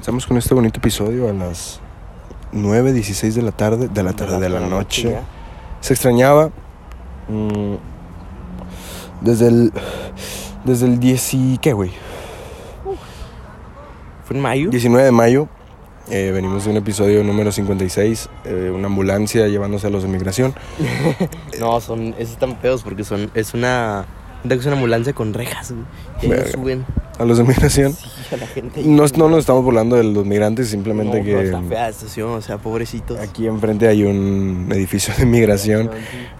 Comenzamos con este bonito episodio a las 9.16 de la tarde, de la tarde, de la noche. Se extrañaba mm, desde el desde el 10 y qué, güey? ¿Fue en mayo? 19 de mayo. eh, venimos de un episodio número 56, eh, una ambulancia llevándose a los de migración. No, son, esos están feos porque son, es una, es una ambulancia con rejas, güey. Y Verga. suben A los de migración. No, no nos estamos burlando de los migrantes, simplemente No, que está fea la estación, o sea, pobrecitos. aquí enfrente hay un edificio de migración.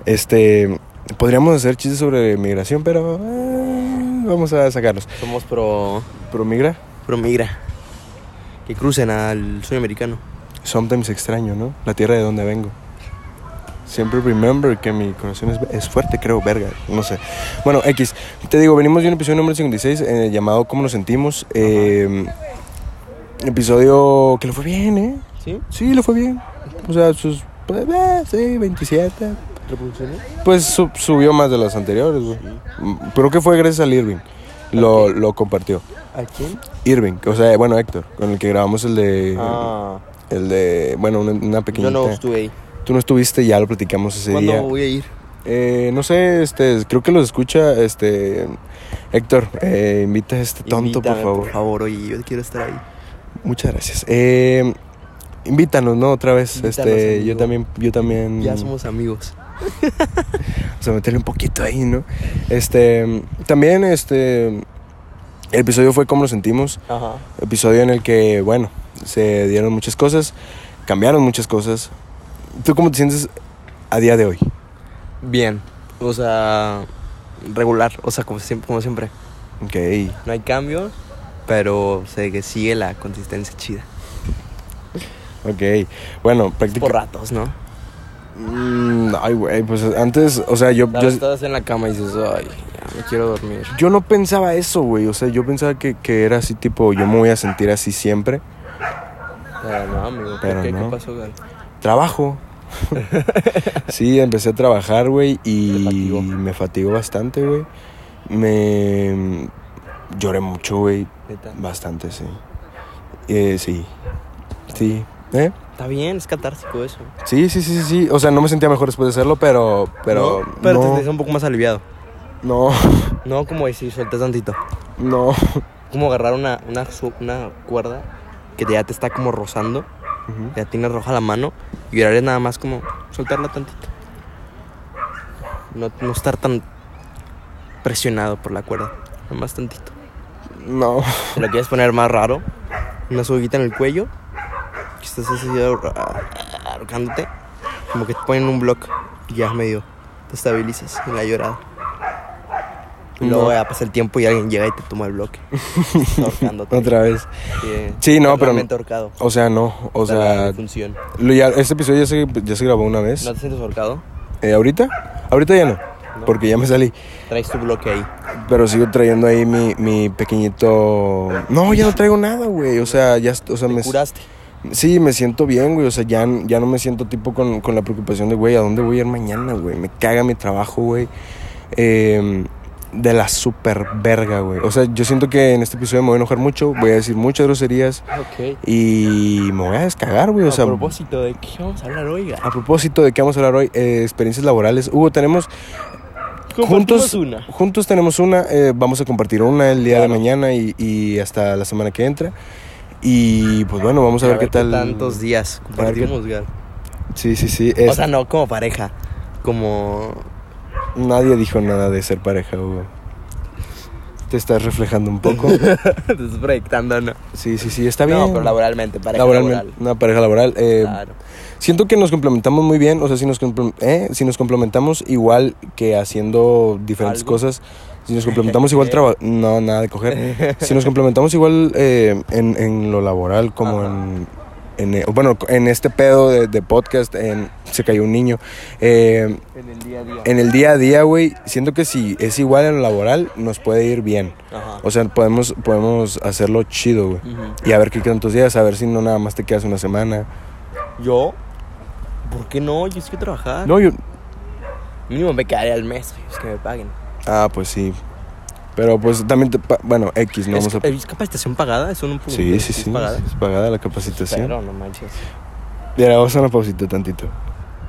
Este, podríamos hacer chistes sobre migración, pero eh, vamos a sacarlos. Somos pro, Pero migra, pro migra. Que crucen al sueño americano. sometimes extraño, ¿no? La tierra de donde vengo. Siempre remember que mi corazón es, es fuerte, creo, verga, no sé. Bueno, X, te digo, venimos de un episodio número 56 eh, llamado ¿Cómo nos sentimos? Eh, episodio que le fue bien, ¿eh? ¿Sí? Sí, le fue bien. O sea, sus, pues, eh, sí, 27. ¿Reproducciones? Pues su- subió más de las anteriores, güey. Mm, Pero que fue gracias al Irving. Lo, lo compartió. ¿A quién? Irving, o sea, bueno, Héctor, con el que grabamos el de. Ah, El de. Bueno, una, una pequeña. yo no estuve ahí. Tú no estuviste, ya lo platicamos ese ¿Cuándo día. voy a ir? Eh, no sé, este, creo que los escucha, este. Héctor, eh, invita a este tonto, Invítame, por favor. Por favor, oye, yo quiero estar ahí. Muchas gracias. Eh, invítanos, ¿no? Otra vez. Invítanos, este, amigo. yo también, yo también. Ya somos amigos. O sea, meterle un poquito ahí, ¿no? Este, también, este, el episodio fue cómo nos sentimos. Ajá. Episodio en el que, bueno, se dieron muchas cosas, cambiaron muchas cosas. ¿Tú cómo te sientes a día de hoy? Bien. O sea, regular. O sea, como siempre. Como siempre. Ok. No hay cambios, pero sé que sigue la consistencia chida. Ok. Bueno, Por prácticamente. ratos, ¿no? ay, güey, pues antes, o sea, yo, yo, Estás en la cama y dices, ay, ya me quiero dormir. yo no pensaba eso, güey. O sea, yo pensaba que, que era así, tipo, yo me voy a sentir así siempre. Pero no, amigo. ¿por Pero qué? no. ¿Qué pasó, Gal? Trabajo. sí, empecé a trabajar, güey, y fatigó. me fatigó bastante, güey. Me lloré mucho, güey. Bastante, sí. Eh, sí. Sí. ¿Eh? Está bien, es catártico eso. Sí, sí, sí, sí, sí. O sea, no me sentía mejor después de hacerlo, pero. Pero. ¿No? Pero te sientes un poco más aliviado. no, No, como decir, sueltas tantito. no. Como agarrar una, una, una cuerda que ya te está como rozando. Ya tienes roja la mano. Y llorar es nada más como soltarla tantito. No, no estar tan presionado por la cuerda. Nada más tantito. No. Si lo quieres poner más raro, una soguita en el cuello, que estás así ahor- ahorcándote, como que te ponen un block y ya medio te estabilizas en la llorada. Y luego No. ya pasa el tiempo y alguien llega y te toma el bloque. Otra vez. Sí, Sí, no, pero- ahorcado. O sea, no. O sea. defunción. lo ya, este episodio ya se, ya se grabó una vez. ¿No te sientes ahorcado? Eh, ¿Ahorita? Ahorita ya no. No. Porque ya me salí. Traes tu bloque ahí. Pero sigo trayendo ahí mi, mi pequeñito. No, ya no traigo nada, güey. O sea, ya. O sea, Te me. curaste. Sí, me siento bien, güey. O sea, ya, ya no me siento tipo con, con la preocupación de, güey, ¿a dónde voy a ir mañana, güey? Me caga mi trabajo, güey. Eh, de la super verga, güey. O sea, yo siento que en este episodio me voy a enojar mucho, voy a decir muchas groserías Ok. y me voy a descagar, güey. O sea, a propósito de qué vamos a hablar hoy, a propósito de qué vamos a hablar hoy, eh, experiencias laborales. Hugo, tenemos juntos, una. juntos tenemos una, eh, vamos a compartir una el día Claro. de mañana y, y hasta la semana que entra. Y pues bueno, vamos a, ver, qué tal. tantos días compartimos, Gal. Sí, sí, sí. O sea, no como pareja, como... Nadie dijo nada de ser pareja, Hugo. Te estás reflejando un poco. Te estás proyectando, ¿no? Sí, sí, sí, está bien. No, pero laboralmente, pareja Laboralmente, laboral. Una pareja laboral. eh, Claro. Siento que nos complementamos muy bien. O sea, si nos, eh, si nos complementamos igual que haciendo diferentes ¿Algo? cosas. Si nos complementamos igual traba- No, nada de coger. Si nos complementamos igual eh, en, en lo laboral como Ajá. en... en, eh, bueno, en este pedo de, de podcast, en, se cayó un niño. Eh, En el día a día. en el día a día, güey, siento que si es igual en lo laboral, nos puede ir bien. Ajá. O sea, podemos, podemos hacerlo chido, güey. Y a ver qué tantos días, a ver si no nada más te quedas una semana. ¿Yo? ¿Por qué no? Yo sí que trabajar. No, yo... Mínimo me quedaré al mes, es que me paguen. Ah, pues sí. Pero pues también, te pa- bueno, X, no ¿Es, vamos a... ¿Es capacitación pagada? ¿Es un? Sí, sí, ¿Es sí. pagada? Es pagada la capacitación. Pero no manches. Mira, vamos a una pausita tantito.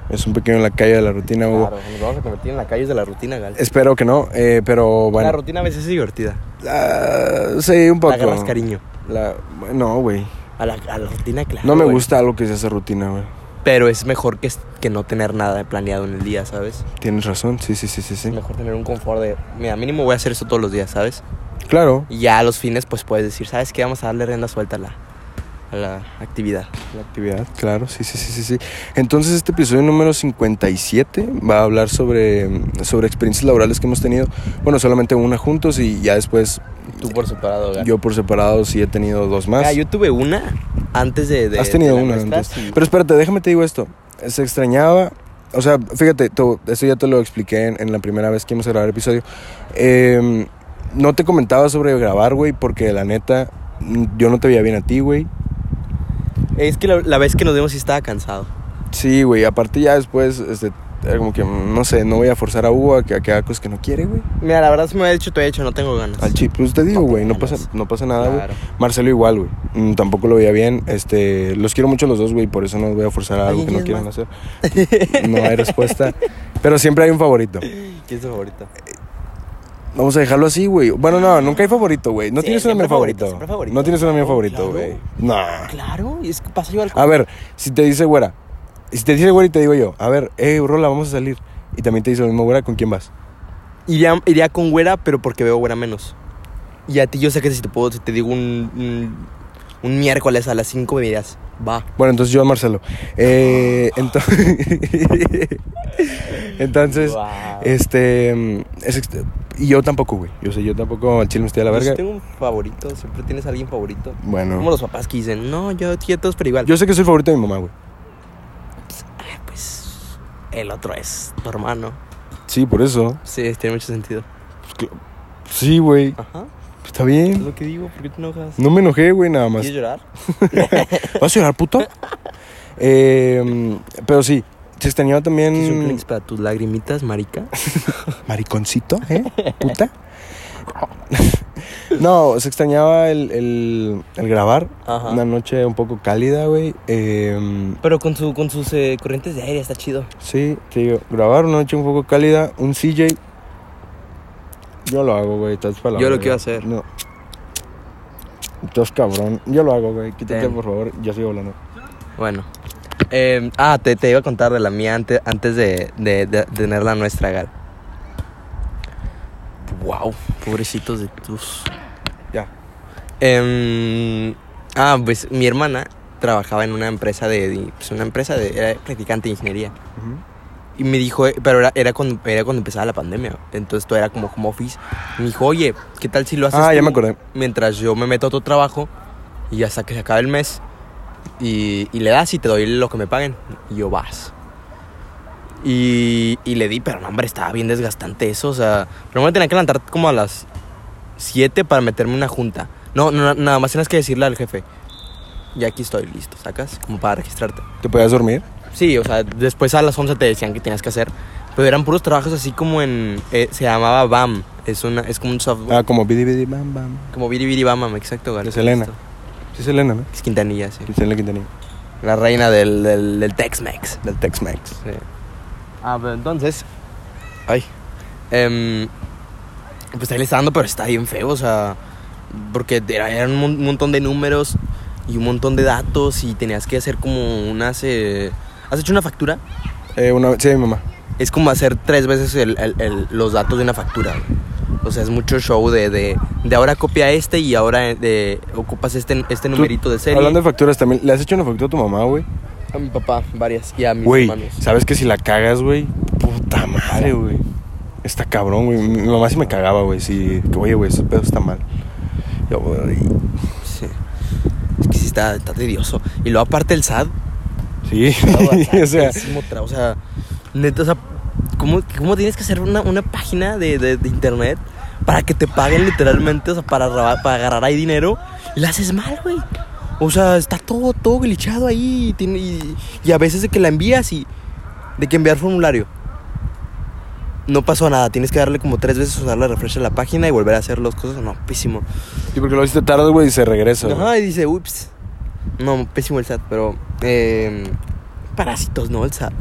Es un pequeño en la calle de la rutina, Hugo. Claro, nos vamos a convertir en la calle de la rutina, Gal. Espero que no, eh, pero La bueno. rutina a veces es divertida. Ah, sí, un poco. Le agarras cariño. La- no, güey. A la, a la rutina, claro. No me güey. gusta algo que se hace rutina, güey. Pero es mejor que, que no tener nada planeado en el día, ¿sabes? Tienes razón, sí, sí, sí, sí, sí. Mejor tener un confort de, mira, mínimo voy a hacer esto todos los días, ¿sabes? Claro. Y ya a los fines, pues puedes decir, ¿sabes qué? Vamos a darle rienda suelta a la, a la actividad. La actividad, claro, sí, sí, sí, sí, sí. Entonces este episodio número 57 va a hablar sobre, sobre experiencias laborales que hemos tenido. Bueno, solamente una juntos y ya después Tú por separado, Gal. yo por separado sí he tenido dos más. Ah, yo tuve una antes de. de Has tenido de una antes. Pero espérate, déjame te digo esto. Se extrañaba. O sea, fíjate, tú- esto ya te lo expliqué en, en la primera vez que íbamos a grabar el episodio. Eh, no te comentaba sobre grabar, güey, porque la neta, yo no te veía bien a ti, güey. Es que la, la vez que nos vimos sí estaba cansado. Sí, güey, aparte ya después, este, era como que, no sé, no voy a forzar a Hugo a que, a que haga cosas que no quiere, güey. Mira, la verdad, si me hubiera dicho, te hubiera dicho, no tengo ganas. Al chip, pues te digo, No güey, no pasa, no pasa nada, güey. Claro. Marcelo igual, güey. Mm, tampoco lo veía bien. Este, los quiero mucho los dos, güey, por eso no voy a forzar a algo que no quieran hacer. No hay respuesta. Pero siempre hay un favorito. ¿Quién es tu favorito? Vamos a dejarlo así, güey. Bueno, no, nunca hay favorito, güey. No Sí, tienes un amigo favorito. No tienes un amigo favorito, claro. güey. No. Claro, y es que pasa igual. A ver, si te dice güera. Si te dice güera y te digo yo, a ver, eh, Rola, vamos a salir. Y también te dice lo mismo, güera, ¿con quién vas? Iría, iría con güera, pero porque veo güera menos. Y a ti yo sé que si te puedo, si te digo un, un, un miércoles a las 5 me dirías, va. Bueno, entonces yo a Marcelo. Eh, entonces. entonces, Wow. este. mm, es y yo tampoco, güey. Yo sé, yo tampoco al chile me estoy a la Yo verga. tengo un favorito, siempre tienes a alguien favorito. Como Bueno, los papás que dicen, no, yo todos, pero igual. yo sé que soy el favorito de mi mamá, güey. Pues el otro es tu hermano. Sí, por eso. Sí, tiene mucho sentido. Pues, Sí, güey. Ajá. Está Es bien. lo que digo, ¿por qué te enojas? No me enojé, güey, nada más. ¿Quieres llorar? ¿Vas a llorar, puto? Eh, pero sí, se extrañaba ¿Quieres un también. Kleenex para tus lagrimitas, marica? Mariconcito, ¿eh? Puta. no, se extrañaba el, el, el grabar. Ajá. Una noche un poco cálida, güey. Eh, Pero con, su, con sus eh, corrientes de aire está chido. sí, te digo, grabar una noche un poco cálida. Un CJ. Yo lo hago, güey. Estás para la Yo lo quiero hacer. No. Estás cabrón. Yo lo hago, güey. Quítate, por favor. Yo sigo hablando. Bueno. Eh, ah, te, te iba a contar de la mía antes, antes de, de, de tener la nuestra, Gal. Wow, pobrecitos de tus. Ya. Em, ah, pues mi hermana trabajaba en una empresa de, de- pues una empresa de, era practicante de ingeniería. Y me dijo, eh, pero era, era, cuando, era cuando empezaba la pandemia. Entonces todo era como home office. Me dijo, oye, ¿qué tal si lo haces Ah, ya me acordé. Mientras yo me meto a otro trabajo y hasta que se acabe el mes y, y le das y te doy lo que me paguen. Y yo vas. Y, y le di, pero no, hombre, estaba bien desgastante eso. O sea, primero me tenía que levantar como a las 7 para meterme en una junta. No, no, nada más tienes que decirle al jefe. Ya aquí estoy, listo, sacas, como para registrarte. ¿Te podías dormir? Sí, o sea, después a las 11 te decían que tenías que hacer. Pero eran puros trabajos así como en... eh, se llamaba BAM. Es, una, es como un software. Ah, como bidi bidi bam bam. Como Biri Biri Bam, exacto. Gal, De Selena. listo. Sí, Selena, ¿no? Es Quintanilla, sí. Selena Quintanilla. La reina del, del, del Tex-Mex. Del Tex-Mex. Sí. Ah, pero entonces... Ay. em, pues ahí le está dando, pero está bien feo, o sea... Porque era- eran un mon- montón de números y un montón de datos y tenías que hacer como unas... eh, ¿Has hecho una factura? Eh, una, sí, mi mamá. Es como hacer tres veces el- el- el- los datos de una factura. güey. O sea, es mucho show de, de, de ahora copia este y ahora de, ocupas este, este numerito de serie. Hablando de facturas también, ¿le has hecho una factura a tu mamá, güey? A mi papá, varias. Y a mis Güey, hermanos. ¿sabes que si la cagas, güey? Puta madre, güey. Está cabrón, güey. Mi mi mamá sí me cagaba, güey. Sí, que oye, güey, ese pedo está mal. Yo, güey. Sí. Es que sí está, está tedioso. Y luego aparte el SAT. Sí, o sea, o sea, neta, o sea, ¿cómo, cómo tienes que hacer una, una página de, de- de internet para que te paguen literalmente, o sea, para, para agarrar ahí dinero? Y la haces mal, güey. O sea, está todo, todo glitchado ahí. Y, tiene- y, y a veces de que la envías y de que enviar formulario. no pasó nada. Tienes que darle como tres veces o darle refresh a la página y volver a hacer las cosas. No, pésimo. Sí, porque lo hiciste tarde, güey, y se regresa. Ajá, y dice, ups. No, pésimo el SAT, pero. Eh, parásitos, no el SAT.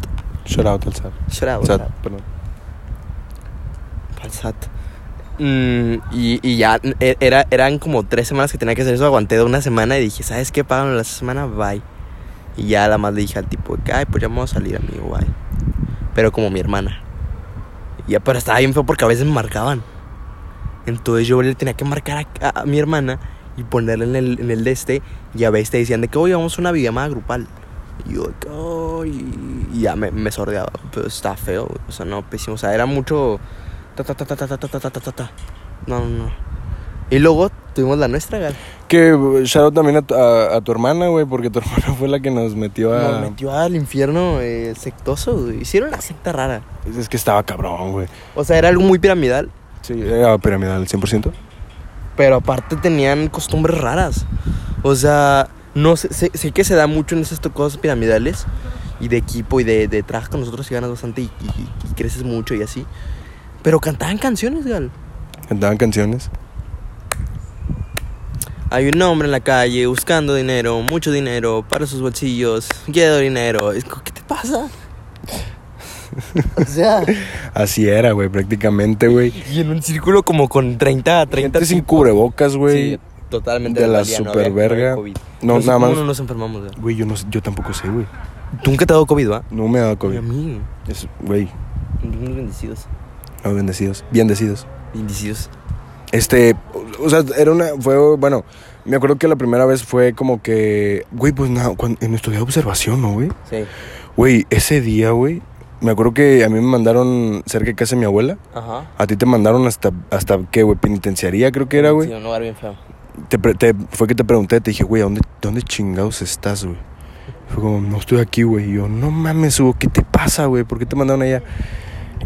Shout out al SAT. Shout out, SAT, SAT. perdón. Al SAT. Mm, y, y ya e- era, eran como tres semanas que tenía que hacer eso. Aguanté de una semana y dije, ¿sabes qué? Págame la semana, bye. Y ya la más le dije al tipo, ay, pues ya vamos a salir, amigo, bye. Pero como mi hermana. Y ya, pero estaba bien feo porque a veces me marcaban. Entonces yo le tenía que marcar a, a- a mi hermana y ponerle en el, en el de este. Y a veces te decían de que hoy vamos a una videollamada grupal. Y yo, que, "Ay", y ya me, me sordeaba. Pero estaba feo, güey. O sea, no, pésimo. O sea, era mucho. Ta, ta, ta, ta, ta, ta, ta, ta, ta. No, no, no. Y luego tuvimos la nuestra, gal. Que uh, shout out también a, tu- a- a tu hermana, güey, porque tu hermana fue la que nos metió a. Nos metió al infierno eh, sectoso, güey. Hicieron una secta rara. Es que estaba cabrón, güey. O sea, era algo muy piramidal. Sí, era piramidal, 100%. Pero aparte tenían costumbres raras. O sea, no sé, sé, sé que se da mucho en esas cosas piramidales. Y de equipo y de, de trabajas con nosotros y ganas bastante y, y- y creces mucho y así. Pero cantaban canciones, gal. Cantaban canciones. Hay un hombre en la calle buscando dinero, mucho dinero para sus bolsillos. Quiero dinero. ¿Qué te pasa? O sea, Así era, güey, prácticamente, güey. y en un círculo como con 30, 30 Gente sin cubrebocas, güey. Sí, totalmente de la valía, no super había- verga. no nada más- no nos enfermamos, güey. Güey, yo, no, sé- yo tampoco sé, güey. ¿Tú nunca te ha dado COVID, va? No me ha dado Y COVID. a mí. Es- Güey, Unos bendecidos. no, bendecidos. Bendecidos. Bendecidos. Este, o sea, era una, fue, bueno, me acuerdo que la primera vez fue como que, güey, pues nada, cuando, en nuestro día de observación, ¿no, güey? Sí. Güey, ese día, güey, me acuerdo que a mí me mandaron cerca de casa de mi abuela. Ajá. A ti te mandaron hasta, hasta ¿qué, güey? Penitenciaría, creo que era, güey. Sí, un lugar bien feo. Te, te- fue que te pregunté, te dije, güey, ¿a ¿dónde, ¿dónde chingados estás, güey? Fue como, no estoy aquí, güey. Y yo, no mames, ¿qué te pasa, güey? ¿Por qué te mandaron allá?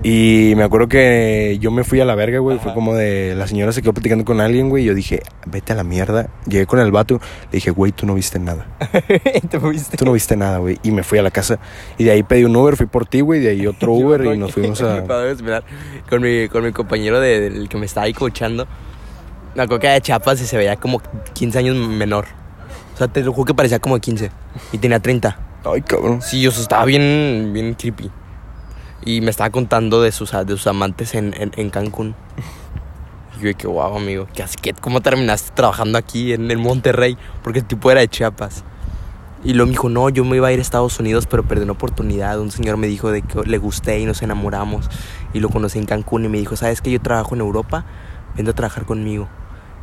Y me acuerdo que yo me fui a la verga, güey. Fue como de, la señora se quedó platicando con alguien, güey. Y yo dije, vete a la mierda. Llegué con el vato. Le dije, güey, tú no viste nada. ¿Te fuiste? Tú no viste nada, güey. Y me fui a la casa. Y de ahí pedí un Uber, fui por ti, güey. De ahí otro Yo Uber y nos fuimos a... con mi, con mi compañero de- del que me estaba ahí coachando. Me acuerdo que de Chiapas y se veía como 15 años menor. O sea, te lo juro que parecía como de 15 y tenía 30. Ay, cabrón. Sí, o sea, estaba bien, bien creepy. Y me estaba contando de sus, de sus amantes en, en, en Cancún. Y yo que, wow, amigo, ¿qué? ¿Qué- ¿cómo terminaste trabajando aquí en, en Monterrey? Porque el tipo era de Chiapas. Y luego me dijo, no, yo me iba a ir a Estados Unidos, pero perdí una oportunidad. Un señor me dijo de que le gusté y nos enamoramos. Y lo conocí en Cancún y me dijo, ¿sabes que yo trabajo en Europa? Vente a trabajar conmigo.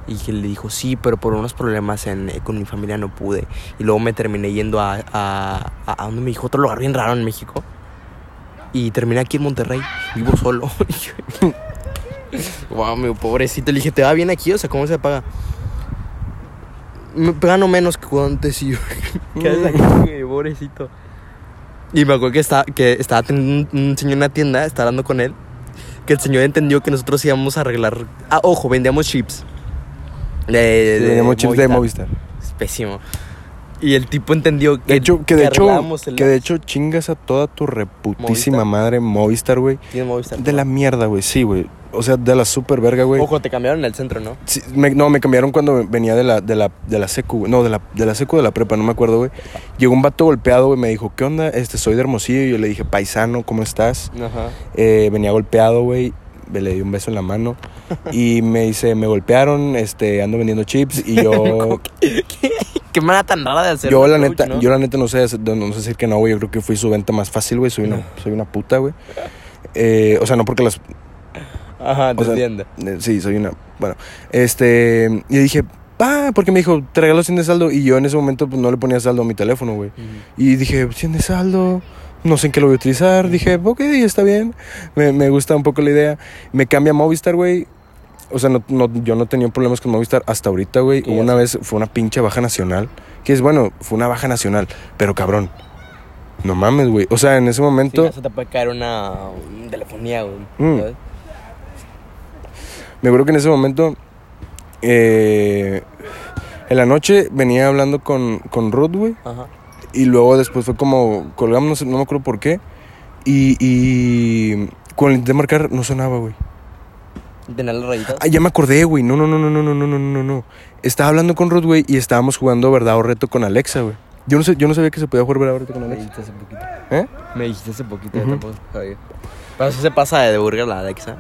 Y que le dijo, sí, pero por unos problemas en, eh, con mi familia no pude. Y luego me terminé yendo a, a, a, a donde me dijo, otro lugar bien raro en México. Y terminé aquí en Monterrey, vivo solo. wow, mi pobrecito. Le dije, ¿te va bien aquí? O sea, ¿cómo se paga? Me gano menos que antes y yo. ¿Qué haces aquí, pobrecito? Y me acuerdo que estaba, que estaba teniendo un, un señor en la tienda, estaba hablando con él. Que el señor entendió que nosotros íbamos a arreglar. Ah, ojo, vendíamos chips. De, Sí, teníamos chips de Movistar. Es pésimo. Y el tipo entendió que. De hecho, que de hecho, el que de hecho chingas a toda tu reputísima Movistar. madre Movistar, güey. Movistar. De la mierda, güey, sí, güey. O sea, de la super verga, güey. Ojo, te cambiaron en el centro, ¿no? Sí, me- no, me cambiaron cuando venía de la, de la, de la secu, güey. No, de la, de la secu de la prepa, no me acuerdo, güey. Llegó un vato golpeado, güey, me dijo, ¿qué onda? Este, soy de Hermosillo. Y yo le dije, paisano, ¿cómo estás? Ajá. Eh, venía golpeado, güey. Le di un beso en la mano. Y me dice, me golpearon, este, ando vendiendo chips. Y yo, Qué manera tan rara de hacer. yo la neta, yo la neta no sé, no, no sé decir que no, güey. Yo creo que fui su venta más fácil, güey. Soy una, soy una puta, güey. Eh, o sea, no porque las, Ajá, te O sea, entiendo. Eh, Sí, soy una. Bueno, este. Y dije, pa, porque me dijo, te regalo 100 de saldo. Y yo en ese momento pues, no le ponía saldo a mi teléfono, güey. Y dije, 100 de saldo. No sé en qué lo voy a utilizar. Dije, ok, está bien. Me, me gusta un poco la idea. Me cambia a Movistar, güey. O sea, no, no- yo no tenía problemas con Movistar hasta ahorita, güey. ¿Qué Hubo una vez, fue una pinche baja nacional. Que es bueno, fue una baja nacional. Pero cabrón. No mames, güey. O sea, en ese Sí, momento. eso te puede caer una, una telefonía, güey. Mm. Me acuerdo que en ese momento, eh, en la noche venía hablando con, con Ruth, güey. Ajá. Y luego después fue como, colgamos, no me acuerdo por qué. Y, y Cuando intenté marcar, no sonaba, güey. Tener las rayitas. Ah, ya me acordé, güey. No, no, no, no, no, no, no, no, no, no. Estaba hablando con Ruth, güey, y estábamos jugando verdad o reto con Alexa, güey. Yo no, sé, yo no sabía que se podía jugar verdad o reto con Me Alexa. dijiste hace poquito. ¿Eh? Me dijiste hace poquito, Ujú. yo tampoco sabía. Pero eso se pasa de burger la Alexa.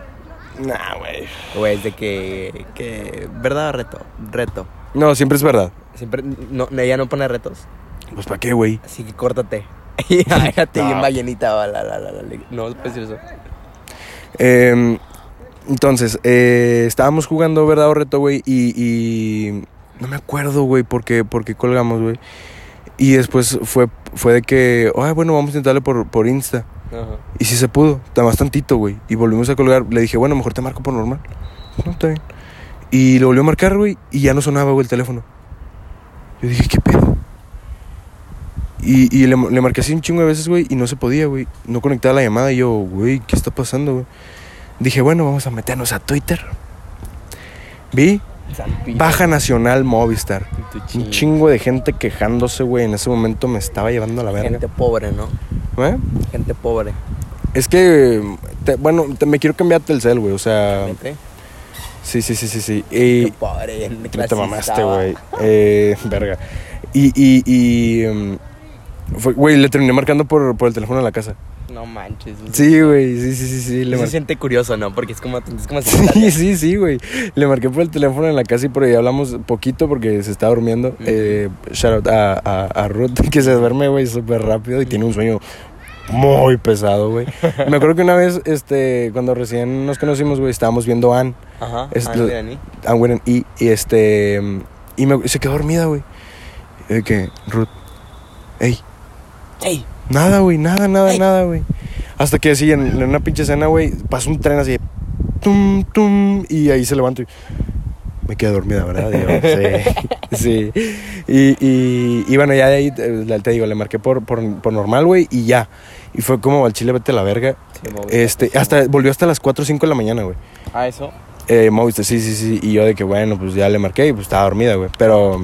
Nah, güey. Güey, es de que, que. ¿Verdad o reto? Reto. No, siempre es verdad. Siempre. No, ella no pone retos. Pues, ¿para qué, güey? Así que córtate. Y déjate No. bien ballenita. La, la, la, la, No, decir eso. Eh, entonces, eh, estábamos jugando verdad o reto, güey, y, y no me acuerdo, güey, por qué, por qué colgamos, güey. Y después fue, fue de que, ay, bueno, vamos a intentarle por, por Insta. Ajá. Y si se pudo, más tantito, güey. Y volvimos a colgar. Le dije, bueno, mejor te marco por normal. No, está bien. Y lo volvió a marcar, güey, y ya no sonaba, güey, el teléfono. Yo dije, ¿qué pedo? Y, y le, le marqué así un chingo de veces, güey, y no se podía, güey. No conectaba la llamada y yo, güey, ¿qué está pasando, güey? Dije, bueno, vamos a meternos a Twitter. Vi Baja Nacional Movistar. Un chingo de gente quejándose, güey. En ese momento me estaba llevando a la verga. Gente pobre, ¿no? ¿Eh? Gente pobre. Es que, te- bueno, te- me quiero cambiar a Telcel, güey. O sea, sí, sí, sí, sí, sí. Y Qué pobre. no te mamaste, güey. Eh, verga. Y, y, y, fue- güey, le terminé marcando por, por el teléfono de la casa. No manches. o sea, Sí, güey, sí, sí, sí, sí. Le Se siente curioso, ¿no? Porque es como, es como Sí, sí, sí, güey. Le marqué por el teléfono en la casa y por ahí hablamos poquito porque se está durmiendo. Ujú. Eh, shout out a, a, a Ruth, que se duerme, güey, súper rápido y tiene un sueño muy pesado, güey. Me acuerdo que una vez, este, cuando recién nos conocimos, güey, estábamos viendo Anne, Ajá. Anne Whedon, y, y este, y me- se quedó dormida, güey. De que, Ruth, ey, ¡Ey! Nada, güey, nada, nada, nada, güey. Hasta que así, en, en una pinche escena, güey, pasó un tren así, tum, tum, y ahí se levantó y me quedé dormida, ¿verdad? Digo, sí, sí. Y, y, y bueno, ya de ahí, te digo, le marqué por, por, por normal, güey, y ya. Y fue como al chile, vete a la verga. Sí, Este, sí, hasta, volvió hasta las 4 o 5 de la mañana, güey. Ah, eso. Eh, sí, sí, sí. Y yo de que, bueno, pues ya le marqué y pues estaba dormida, güey. Pero,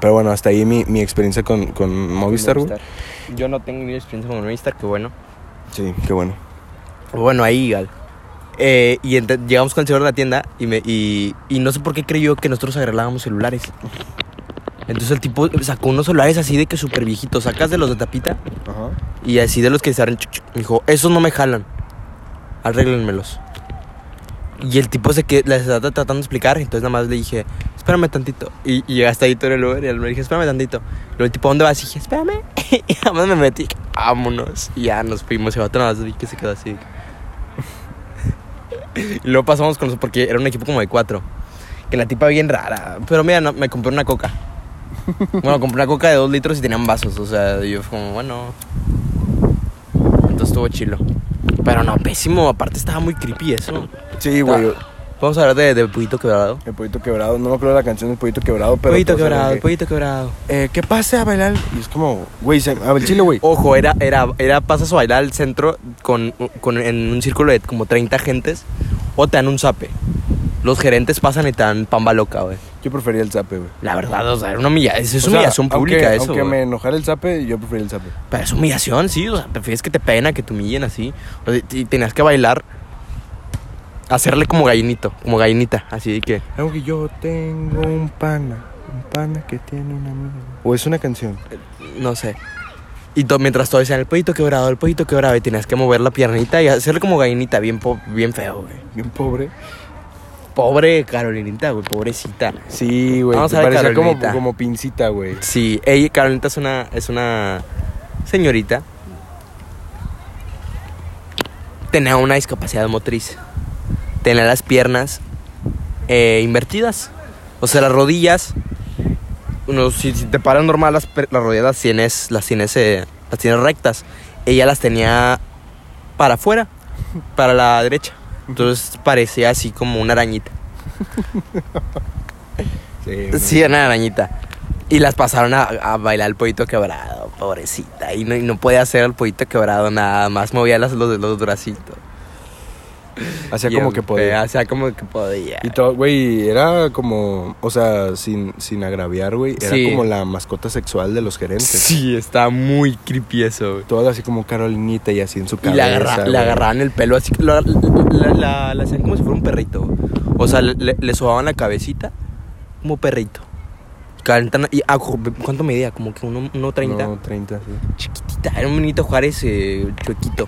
pero bueno, hasta ahí mi, mi experiencia con, con Movistar, güey. Yo no tengo ni experiencia con Movistar, que bueno. Sí, qué bueno. Bueno, ahí, Gal. Eh, y llegamos con el señor de la tienda y, me, y, y no sé por qué creyó que nosotros arreglábamos celulares. Entonces el tipo sacó unos celulares así de que súper viejitos. Sacas de los de tapita Ajá. y así de los que se chuc. Me dijo, esos no me jalan. Arréglenmelos. Y el tipo se que les estaba tratando de explicar. Entonces nada más le dije, espérame tantito. Y, y llegaste ahí todo el Uber y le dije, espérame tantito. Luego el tipo, ¿dónde vas? Y dije, espérame. Y nada más me metí. Vámonos. Y ya nos fuimos. Y vato nada vi que se quedó así. Y luego pasamos con los, porque era un equipo como de cuatro. Que la tipa bien rara. Pero mira, me compré una coca. Bueno, compré una coca de dos litros y tenían vasos. O sea, yo fue como, bueno. Entonces estuvo chilo. Pero no, pésimo. Aparte estaba muy creepy eso. Sí, güey. Vamos a hablar de, de Pollito Quebrado. El pollito quebrado. No me acuerdo de la canción del pollito quebrado, pero. pollito todos Quebrado, saben que, Pollito Quebrado. eh, ¿Qué pasa a bailar? Y es como, güey, se- a ver, chile, güey. Ojo, era, era, era pasas a bailar al centro con, con, en un círculo de como 30 gentes o te dan un zape. Los gerentes pasan y te dan pamba loca, güey. Yo prefería el zape, güey. La verdad, o sea, era una humillación. Es O sea, humillación pública aunque, eso. Aunque güey. me enojara el zape, yo prefería el zape. Pero es humillación, sí. O sea, prefieres que te peguen a que te humillen así. O sea, y tenías que bailar. Hacerle como gallinito, como gallinita. Así de que. Aunque yo tengo un pana, un pana que tiene una amiga. O es una canción. No sé. Y to- mientras todos decían el pollito quebrado, el pollito quebrado, y tenías que mover la piernita y hacerle como gallinita, bien, po- bien feo, güey. Bien pobre. Pobre Carolinita, güey, pobrecita. Sí, güey. Vamos a ver, parecía como, como pincita, güey. Sí, ella, Carolinita es una, es una señorita. Tenía una discapacidad motriz. Tenía las piernas eh, invertidas. O sea, las rodillas. uno, si, si te paras normal, las, las rodillas las tienes, las tienes, eh, las tienes rectas. Ella las tenía para afuera, para la derecha. Entonces parecía así como una arañita. Sí. Sí, una arañita. Y las pasaron a, a bailar el pollito quebrado, pobrecita. Y no, y no podía hacer el pollito quebrado nada más, movía las, los, los bracitos. Hacía como que podía. Hacía como que podía. Y todo, güey, era como, o sea, sin, sin agraviar, güey, era Sí. como la mascota sexual de los gerentes. Sí, está muy creepy eso, güey. Toda así como Carolinita y así en su Y cabeza. le, agarra- le agarraban el pelo así. La, la, la- la- la hacían como si fuera un perrito. güey. O sea, le, le- sobaban la cabecita como perrito. Y, ah, cu- ¿Cuánto medía? Como que uno, uno 30. No, 30, sí. Chiquitita. Era un Benito Juárez eh, chuequito.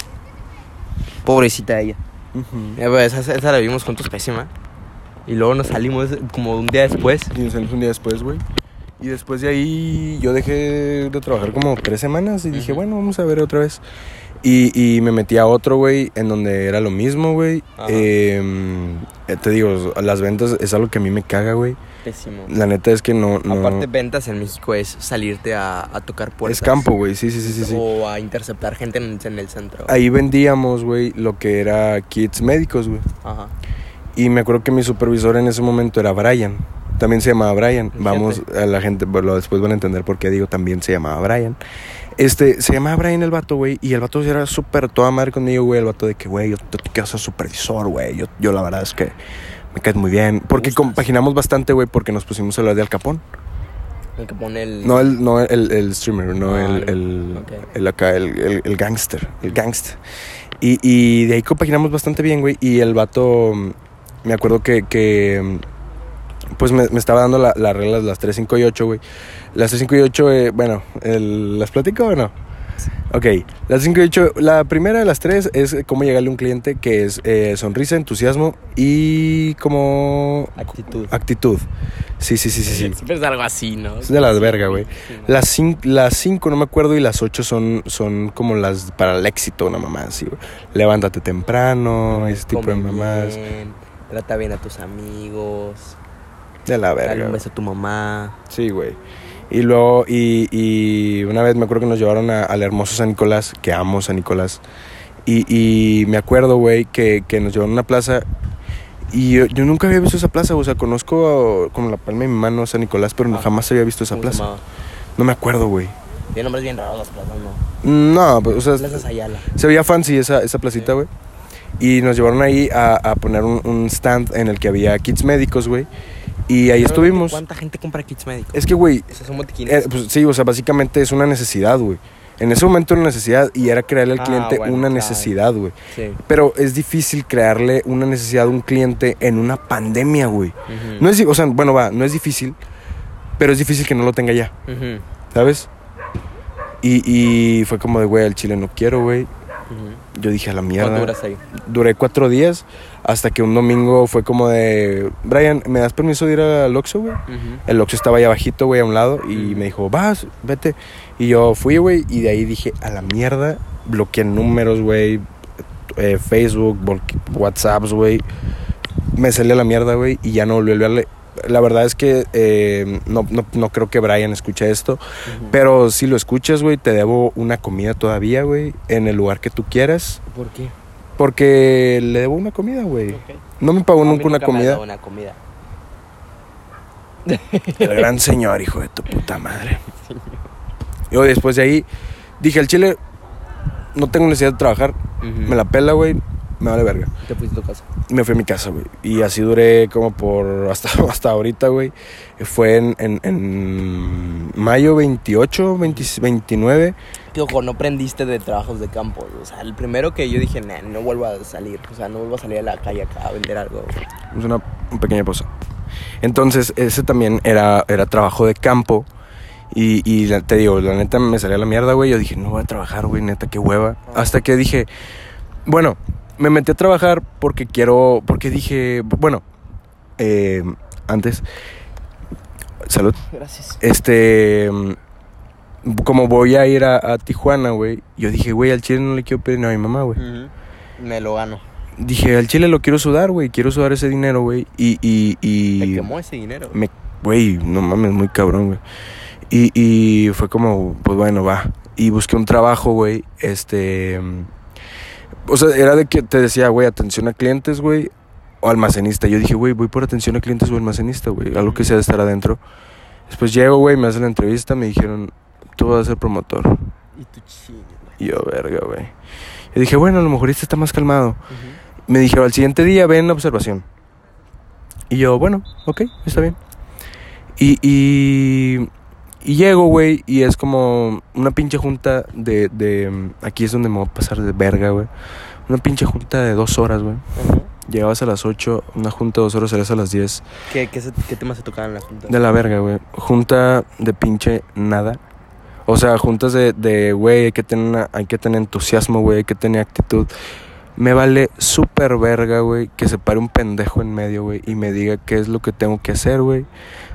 Pobrecita ella. Eh, pues, esa, esa la vimos juntos pésima. Y luego nos salimos como un día después. Y nos salimos un día después, güey. Y después de ahí yo dejé de trabajar como tres semanas y dije, bueno, vamos a ver otra vez. Y, y me metí a otro, güey, en donde era lo mismo, güey. Ajá. Eh, te digo, las ventas es algo que a mí me caga, güey. Pésimo. La neta es que no... no Aparte, ventas en México es salirte a, a tocar puertas. es campo, güey, sí, sí, sí, sí. sí. O a interceptar gente en, en el centro. Ahí vendíamos, güey, lo que era kits médicos, güey. Ajá. Y me acuerdo que mi supervisor en ese momento era Brian. También se llamaba Brian. Vamos, a la gente, bueno, después van a entender por qué digo también se llamaba Brian. Este, se llamaba Brian el vato, güey. Y el vato era súper toda madre conmigo, güey. El vato de que, güey, yo, te quiero ser supervisor, güey. Yo, yo la verdad es que me caes muy bien. Porque compaginamos bastante, güey, porque nos pusimos a hablar de Al Capón. El que pone el. No el, no el, el streamer, no Ah, el, el- el, acá, el, el, el gangster, el gangster. Y, y de ahí compaginamos bastante bien, güey. Y el vato, mm, me acuerdo que, que mm, pues me, me estaba dando la- las reglas, las 3, 5 y 8, güey. Las 3, 5 y 8, eh, bueno, el- ¿las platico o no? Ok, las 5 y 8, la primera de las tres es cómo llegarle a un cliente que es eh, sonrisa, entusiasmo y como Actitud. actitud. Sí, sí, sí, sí, sí. Siempre es algo así, ¿no? Es de las verga, güey. Sí, ¿no? Las cinco, las cinco no me acuerdo y las ocho son, son como las para el éxito, una mamá así, güey. Levántate temprano, ese tipo de mamás. bien, Trata bien a tus amigos. De la Dale verga. un güey. beso a tu mamá. Sí, güey. Y luego, y, y una vez me acuerdo que nos llevaron a- al hermoso San Nicolás, que amo San Nicolás. Y, y me acuerdo, güey, que, que nos llevaron a una plaza. Y yo, yo nunca había visto esa plaza, o sea, conozco como la palma de mi mano San Nicolás, pero no- Ah. jamás había visto esa ¿Cómo se plaza. No me acuerdo, güey. Tiene nombres bien raros las plazas, ¿no? No, pues, o sea, Ayala. Se veía fancy esa, esa placita, Sí. güey. Y nos llevaron ahí a, a poner un, un stand en el que había kits médicos, güey. Y ahí estuvimos. ¿Cuánta gente compra kits médicos? Es que, güey, Esos son botiquines. eh, pues sí, o sea, básicamente es una necesidad, güey. En ese momento era una necesidad y era crearle al Ah, cliente bueno, una necesidad, güey. sí. Pero es difícil crearle una necesidad a un cliente en una pandemia, güey. No es, o sea, bueno, va, no es difícil, pero es difícil que no lo tenga ya. ¿sabes? Y, y fue como de, güey, al chile no quiero, güey. Yo dije a la mierda. ¿Cuánto duras ahí? duré cuatro días hasta que un domingo fue como de, Brian, ¿me das permiso de ir al Oxxo, güey? El Oxxo estaba ahí abajito, güey, a un lado y me dijo, vas, vete. Y yo fui, güey, y de ahí dije, a la mierda, bloqueé números, güey, eh, Facebook, WhatsApps, güey. Me salí a la mierda, güey, y ya no volví a verle. La verdad es que eh, no, no, no creo que Brian escuche esto, pero si lo escuchas, güey, te debo una comida todavía, güey, en el lugar que tú quieras. ¿Por qué? Porque le debo una comida, güey. No me pagó nunca una me comida. dado Una comida. El gran señor, hijo de tu puta madre. Yo después de ahí dije al chile, no tengo necesidad de trabajar. Me la pela, güey. Me vale verga. Te fuiste a tu casa. Me fui a mi casa, güey. Y así duré como por hasta, hasta ahorita, güey. Fue en, en, en mayo 28, 20 29. Que ojo, no prendiste de trabajos de campo. O sea, el primero que yo dije, "Nah, no vuelvo a salir. O sea, no vuelvo a salir a la calle acá a vender algo. Es una, una pequeña pausa. Entonces, ese también era, era trabajo de campo. Y, y te digo, la neta me salía la mierda, güey. Yo dije, no voy a trabajar, güey, neta, qué hueva. Hasta que dije, bueno, me metí a trabajar porque quiero, porque dije, bueno, eh, antes, salud. Gracias. Este, como voy a ir a, a Tijuana, güey, yo dije, güey, al chile no le quiero pedir nada a mi mamá, güey. Me lo gano. Dije, al chile lo quiero sudar, güey, quiero sudar ese dinero, güey. Y, y, y... Me quemó ese dinero. Me, güey, no mames, muy cabrón, güey. Y, y fue como, pues bueno, va. Y busqué un trabajo, güey. Este. O sea, era de que te decía, güey, atención a clientes, güey. O almacenista. Yo dije, güey, voy por atención a clientes o almacenista, güey. Algo que sea de estar adentro. Después llego, güey, me hacen la entrevista. Me dijeron, tú vas a ser promotor. Y tu chingo, güey. Y yo, verga, güey. Y dije, bueno, a lo mejor este está más calmado. me dijeron al siguiente día ven a observación. Y yo, bueno, ok, está bien. Y, y, y llego, güey, y es como una pinche junta de, de... Aquí es donde me voy a pasar de verga, güey. Una pinche junta de dos horas, güey. Llegabas a las 8, una junta de dos horas, salías a las 10. ¿Qué, qué, se- qué temas se tocaban en la junta? De la verga, güey. Junta de pinche nada. O sea, juntas de, de, güey, hay que tener, una- hay que tener entusiasmo, güey, hay que tener actitud. Me vale súper verga, güey, que se pare un pendejo en medio, güey, y me diga qué es lo que tengo que hacer, güey.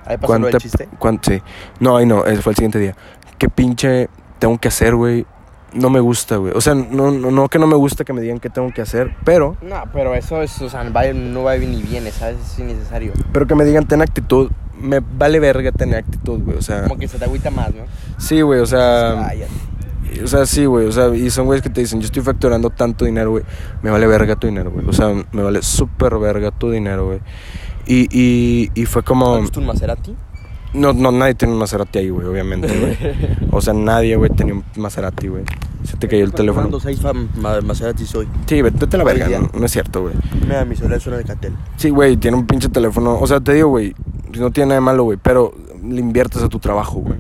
Ahí pasó ¿Cuánta- chiste. cuán- sí. No, ay, no, ese fue el siguiente día. ¿Qué pinche tengo que hacer, güey? No me gusta, güey. O sea, no, no, no que no me gusta que me digan qué tengo que hacer, pero, No, pero eso es, o sea, va- no va ni viene, ¿sabes? Es innecesario. pero que me digan ten actitud. Me vale verga tener actitud, güey. O sea, Como que se te agüita más, ¿no? sí, güey, o sea. Cállate. O sea, sí, güey. O sea, y son güeyes que te dicen, yo estoy facturando tanto dinero, güey. Me vale verga tu dinero, güey. O sea, me vale súper verga tu dinero, güey. Y, y, y fue como... ¿Has visto un Maserati? No, no, nadie tiene un Maserati ahí, güey, obviamente, güey. O sea, nadie, güey, tenía un Maserati, güey. Se te cayó el teléfono. ¿Cuántos hay Maserati soy? Sí, vete a la verga, no, no es cierto, güey. Mira, mi celular suena de Catel. Sí, güey, tiene un pinche teléfono. O sea, te digo, güey, no tiene nada de malo, güey, pero le inviertes a tu trabajo, güey.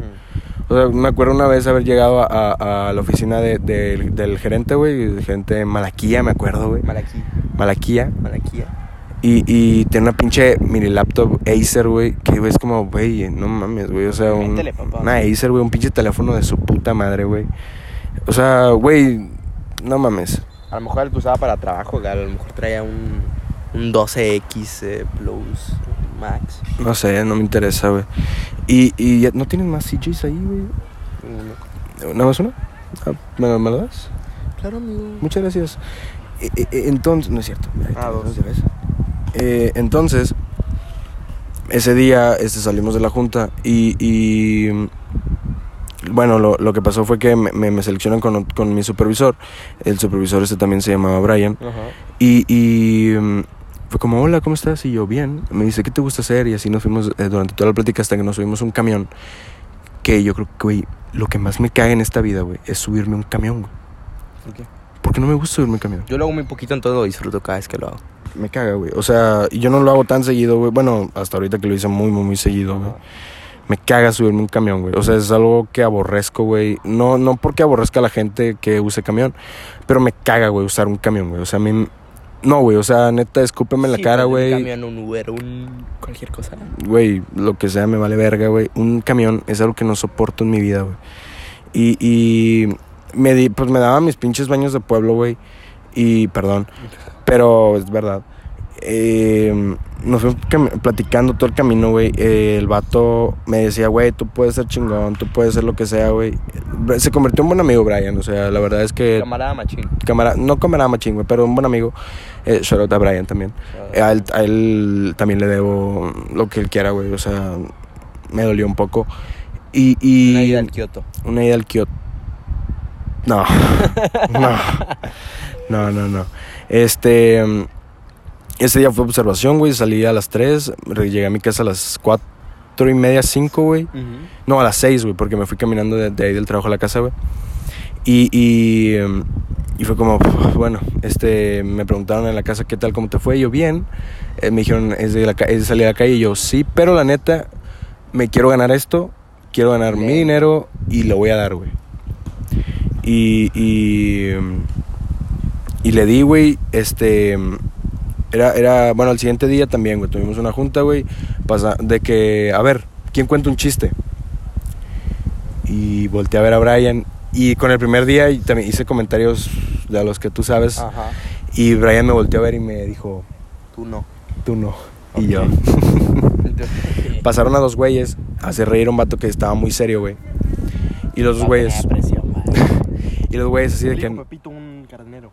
O sea, me acuerdo una vez haber llegado a, a- a la oficina de- de- del gerente, güey, el gerente Malaquía, me acuerdo, güey. Malaquí. Malaquía. Malaquía. Y, y tiene una pinche mini laptop Acer, güey, que güey, es como, güey, no mames, güey. O sea, un, una Acer, güey, un pinche teléfono de su puta madre, güey. O sea, güey, no mames. A lo mejor que usaba para trabajo, a lo mejor traía un, un 12X eh, Plus Max. No sé, no me interesa, güey. Y, y ya- no tienes más CJs ahí, güey. Uno. ¿Nada más uno? Ah, ¿Me, me lo das? Claro, amigo. Muchas gracias. E- e- e- entonces, no es cierto. Ah, dos. Eh, entonces, ese día este, salimos de la junta y, y, bueno, lo, lo que pasó fue que me, me- me seleccionan con, con mi supervisor. El supervisor este también se llamaba Brian. Y, y, fue como, hola, ¿cómo estás? Y yo, bien. Me dice, ¿qué te gusta hacer? Y así nos fuimos eh, durante toda la plática hasta que nos subimos a un camión. Que yo creo que, güey, lo que más me caga en esta vida, güey, es subirme a un camión, güey. ¿Por qué? Porque no me gusta subirme a un camión. Yo lo hago muy poquito, entonces lo disfruto cada vez que lo hago. Me caga, güey. O sea, yo no lo hago tan seguido, güey. Bueno, hasta ahorita que lo hice muy, muy, muy seguido, güey. Me caga subirme a un camión, güey. O sea, es algo que aborrezco, güey. No, no porque aborrezca a la gente que use camión, pero me caga, güey, usar un camión, güey. O sea, a mí... No, güey, o sea, neta, escúpeme en la cara, güey. Un camión, un Uber, un... cualquier cosa. Güey, lo que sea me vale verga, güey. Un camión es algo que no soporto en mi vida, güey. Y, y me di, pues me daba mis pinches baños de pueblo, güey. Y perdón, pero es verdad. Eh, nos fuimos platicando todo el camino, güey. Eh, el vato me decía, güey, tú puedes ser chingón, tú puedes ser lo que sea, güey. Se convirtió en buen amigo, Brian. O sea, la verdad es que. Camarada machín. Camara, no camarada machín, güey, pero un buen amigo. Eh, shout out a Brian también. A él, a él también le debo lo que él quiera, güey. O sea, me dolió un poco. Y, y Una ida al Kioto. una ida al Kioto. No. no. No, no, no. Este. Mm, Ese día fue observación, güey. Salí a las 3. Llegué a mi casa a las 4 y media, 5, güey. No, a las 6, güey, porque me fui caminando de, de ahí del trabajo a la casa, güey. Y, y, em, y fue como, bueno, este, me preguntaron en la casa qué tal, cómo te fue. Y yo, bien. Eh, me dijeron, ¿es de, la, es de salir a la calle. Y yo, sí, pero la neta, me quiero ganar esto. Quiero ganar mi Bien. dinero y lo voy a dar, güey. Y, y, em, y le di, güey, este... Era, era, bueno, al siguiente día también, güey, tuvimos una junta, güey, pasa, de que, a ver, ¿quién cuenta un chiste? Y volteé a ver a Brian, y con el primer día y también hice comentarios de los que tú sabes, Ajá. y Brian me volteó a ver y me dijo, Tú no. tú no, y yo. Pasaron a dos güeyes, a hacer reír a un vato que estaba muy serio, güey. Y los dos güeyes, y los güeyes así de que... Pepito, un carnero.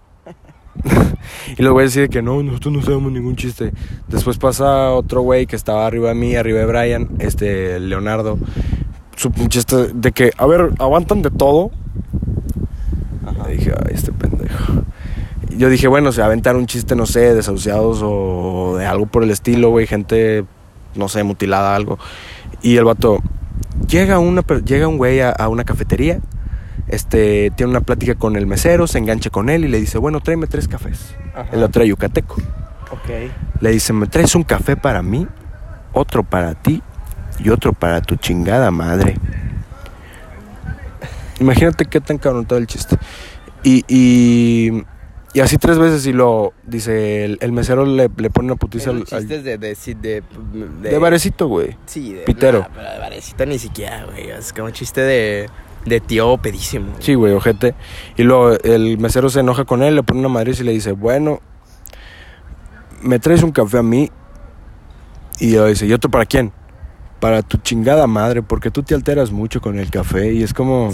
Y los güeyes así de que no, nosotros no sabemos ningún chiste. Después pasa otro güey que estaba arriba de mí, arriba de Brian, este, Leonardo. Su chiste de que, a ver, aguantan de todo. Ajá. Y dije, ay, este pendejo. Y Yo dije, bueno, se va a aventar un chiste, no sé, desahuciados o de algo por el estilo, güey, gente, no sé, mutilada, algo. Y el vato, llega, una, llega un güey a, a una cafetería este, tiene una plática con el mesero, se engancha con él y le dice, bueno, tráeme tres cafés. Ajá. El otro yucateco. Ok. Le dice, ¿me traes un café para mí? Otro para ti y otro para tu chingada madre. Imagínate qué tan cabrón todo el chiste. Y, y, y así tres veces y lo dice, el, el mesero le, le pone una putiza al, chistes de, de, de, de, de barecito, güey. Sí, de Pitero. pero de barecito ni siquiera, güey. Es como un chiste de, de tío pedísimo. Sí, güey, ojete. Y luego el mesero se enoja con él, le pone una madriz y le dice, bueno, ¿me traes un café a mí? Y yo dice, ¿y otro para quién? Para tu chingada madre, porque tú te alteras mucho con el café. Y es como...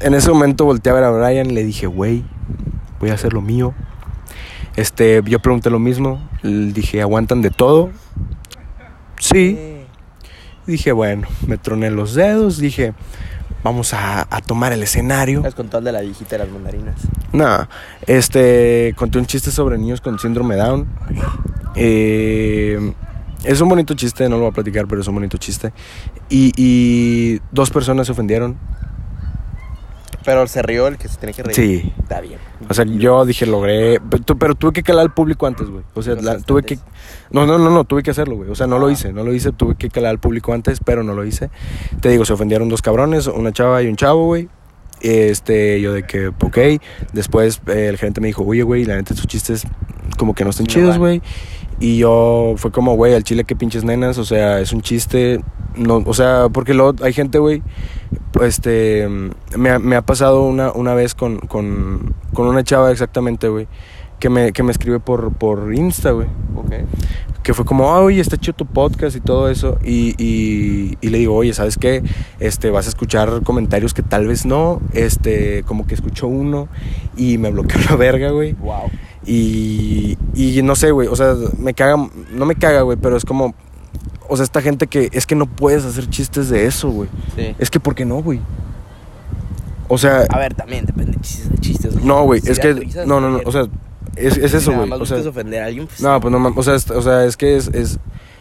En ese momento volteé a ver a Brian y le dije, güey, voy a hacer lo mío. Este, yo pregunté lo mismo. Le dije, ¿aguantan de todo? Sí. Dije, bueno, me troné los dedos. Dije, vamos a, a tomar el escenario. Es con todo el de la viejita de las mandarinas. Nada, este, conté un chiste sobre niños con síndrome Down. Eh, es un bonito chiste, no lo voy a platicar, pero es un bonito chiste. Y, y dos personas se ofendieron. Pero se rió el que se tiene que reír. Sí. Está bien. O sea, yo dije, logré. Pero, tu- pero tuve que calar al público antes, güey. O sea, Los la- tuve que. instantes. No, no, no, no, tuve que hacerlo, güey. O sea, no lo Ah. hice, no lo hice. Tuve que calar al público antes, pero no lo hice. Te digo, se ofendieron dos cabrones, una chava y un chavo, güey. Este, yo de que, ok. Después eh, el gerente me dijo, oye, güey, la neta, tus chistes como que no están No chidos, van. güey. Y yo fue como, güey, al chile, qué pinches nenas. O sea, es un chiste. No, o sea, porque luego hay gente, güey. Este, me ha, me ha pasado una, una vez con, con, con una chava exactamente, güey. Que me, que me escribe por, por Insta, güey Ok. que fue como, "Ah, oye, está chido tu podcast y todo eso. Y, y, y le digo, oye, ¿sabes qué? Este, vas a escuchar comentarios que tal vez no. Este, como que escuchó uno y me bloqueó la verga, güey. Wow. Y, y no sé, güey, o sea, me caga, no me caga, güey, pero es como, o sea, esta gente que es que no puedes hacer chistes de eso, güey. Sí. Es que, ¿por qué no, güey? O sea, A ver, también depende de chistes. de chistes. no, güey, Si es que, risas, no, no, no, o sea, es, es eso, güey. O sea, ofender a alguien, pues. no, pues no mames, o sea, es, o sea, es que es, es,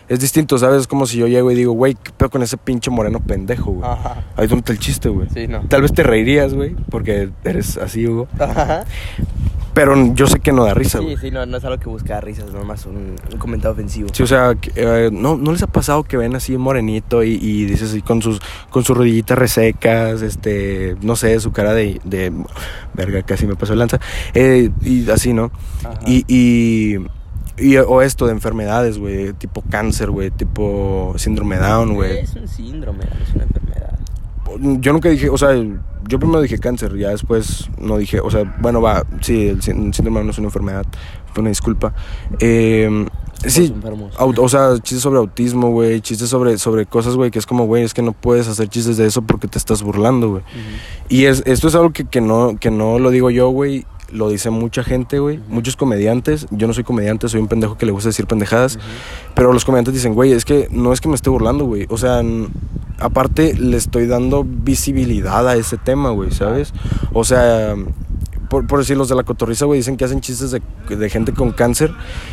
es distinto, ¿sabes? Es como si yo llego y digo, güey, ¿qué pedo con ese pinche moreno pendejo, güey? Ajá. Ahí donde está el chiste, güey. Sí, no. Tal vez te reirías, güey, porque eres así, Hugo. Ajá. Pero yo sé que no da risa, Sí, güey. sí, no, no es algo que busca risas, nomás un, un comentario ofensivo. Sí, o sea, que, eh, ¿no, ¿no les ha pasado que ven así morenito y, y dices así con sus, con sus rodillitas resecas, este, no sé, su cara de, de verga, casi me pasó el lanza, eh, y así, ¿no? Ajá. Y, y, y- o esto de enfermedades, güey, tipo cáncer, güey, tipo síndrome Down, güey. Es un síndrome, es una enfermedad. Yo nunca dije, o sea, yo primero dije cáncer, ya después no dije, o sea, bueno, va, sí, el sí- síndrome no es una enfermedad, fue una disculpa. Eh, sí, o sea, chistes sobre autismo, güey, chistes sobre, sobre cosas, güey, que es como, güey, es que no puedes hacer chistes de eso porque te estás burlando, güey. Y es, esto es algo que, que, no, que no lo digo yo, güey, lo dice mucha gente, güey, muchos comediantes. Yo no soy comediante, soy un pendejo que le gusta decir pendejadas. Pero los comediantes dicen, güey, es que no es que me esté burlando, güey. O sea, aparte le estoy dando visibilidad a ese tema, güey, ¿sabes? O sea, por, por decir, los de la cotorriza, güey, dicen que hacen chistes de, de gente con cáncer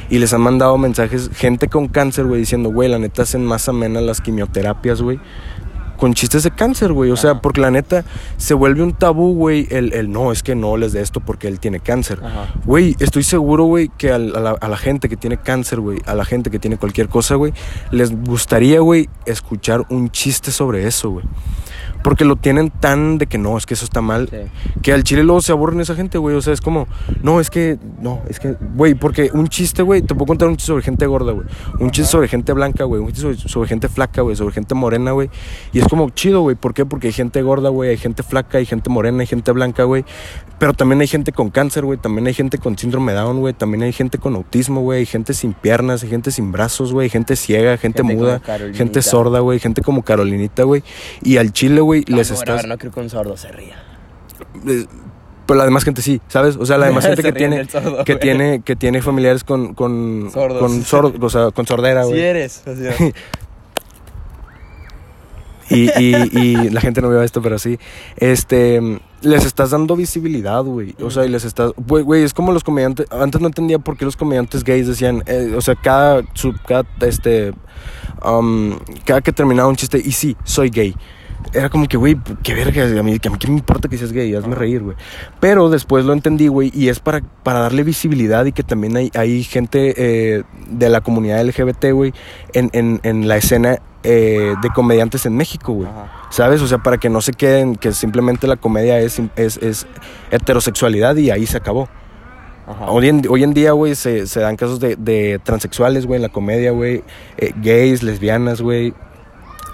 y les han mandado mensajes, gente con cáncer, güey, diciendo, güey, la neta hacen más amenas las quimioterapias, güey. Con chistes de cáncer, güey. O sea, porque la neta se vuelve un tabú, güey. El, el no, es que no les de esto porque él tiene cáncer. Ajá. Güey, estoy seguro, güey, que a la, a la gente que tiene cáncer, güey, a la gente que tiene cualquier cosa, güey, les gustaría, güey, escuchar un chiste sobre eso, güey. Porque lo tienen tan de que no, es que eso está mal, Sí. que al chile luego se aburren esa gente, güey. O sea, es como, no, es que, no, es que, güey, porque un chiste, güey, te puedo contar un chiste sobre gente gorda, güey. Un chiste sobre gente blanca, güey. Un chiste sobre, sobre gente flaca, güey. Sobre gente morena, güey. Y es como chido, güey. ¿Por qué? Porque hay gente gorda, güey. Hay gente flaca, hay gente morena, hay gente blanca, güey. Pero también hay gente con cáncer, güey. También hay gente con síndrome Down, güey. También hay gente con autismo, güey. Hay gente sin piernas, hay gente sin brazos, güey. Hay gente ciega, gente, Gente muda, gente sorda, güey. Gente como Carolinita, güey. Y al chile, güey, Ah, les bueno, estás. A ver, no creo que un sordo se ría. Eh, Pero la demás gente sí, ¿sabes? O sea, la demás gente que tiene, sordo, que güey. tiene, que tiene familiares con, con, Sordos. con sordo, o sea, con sordera, Sí güey. eres. o sea. y, y, y la gente no vea esto, pero sí. Este, les estás dando visibilidad, güey. O sea, y les estás, güey, güey, es como los comediantes, antes no entendía por qué los comediantes gays decían, eh, o sea, cada, su, cada, este, um, cada que terminaba un chiste, y sí, soy gay. Era como que, güey, qué verga, a mí, que a mí qué me importa que seas gay, hazme reír, güey. Pero después lo entendí, güey, y es para, para darle visibilidad y que también hay, hay gente eh, de la comunidad LGBT, güey, en, en, en la escena eh, de comediantes en México, güey. ¿Sabes? O sea, para que no se queden que simplemente la comedia es, es, es heterosexualidad y ahí se acabó. Ajá. Hoy en, hoy en día, güey, se, se dan casos de, de transexuales, güey, en la comedia, güey. eh, gays, lesbianas, güey.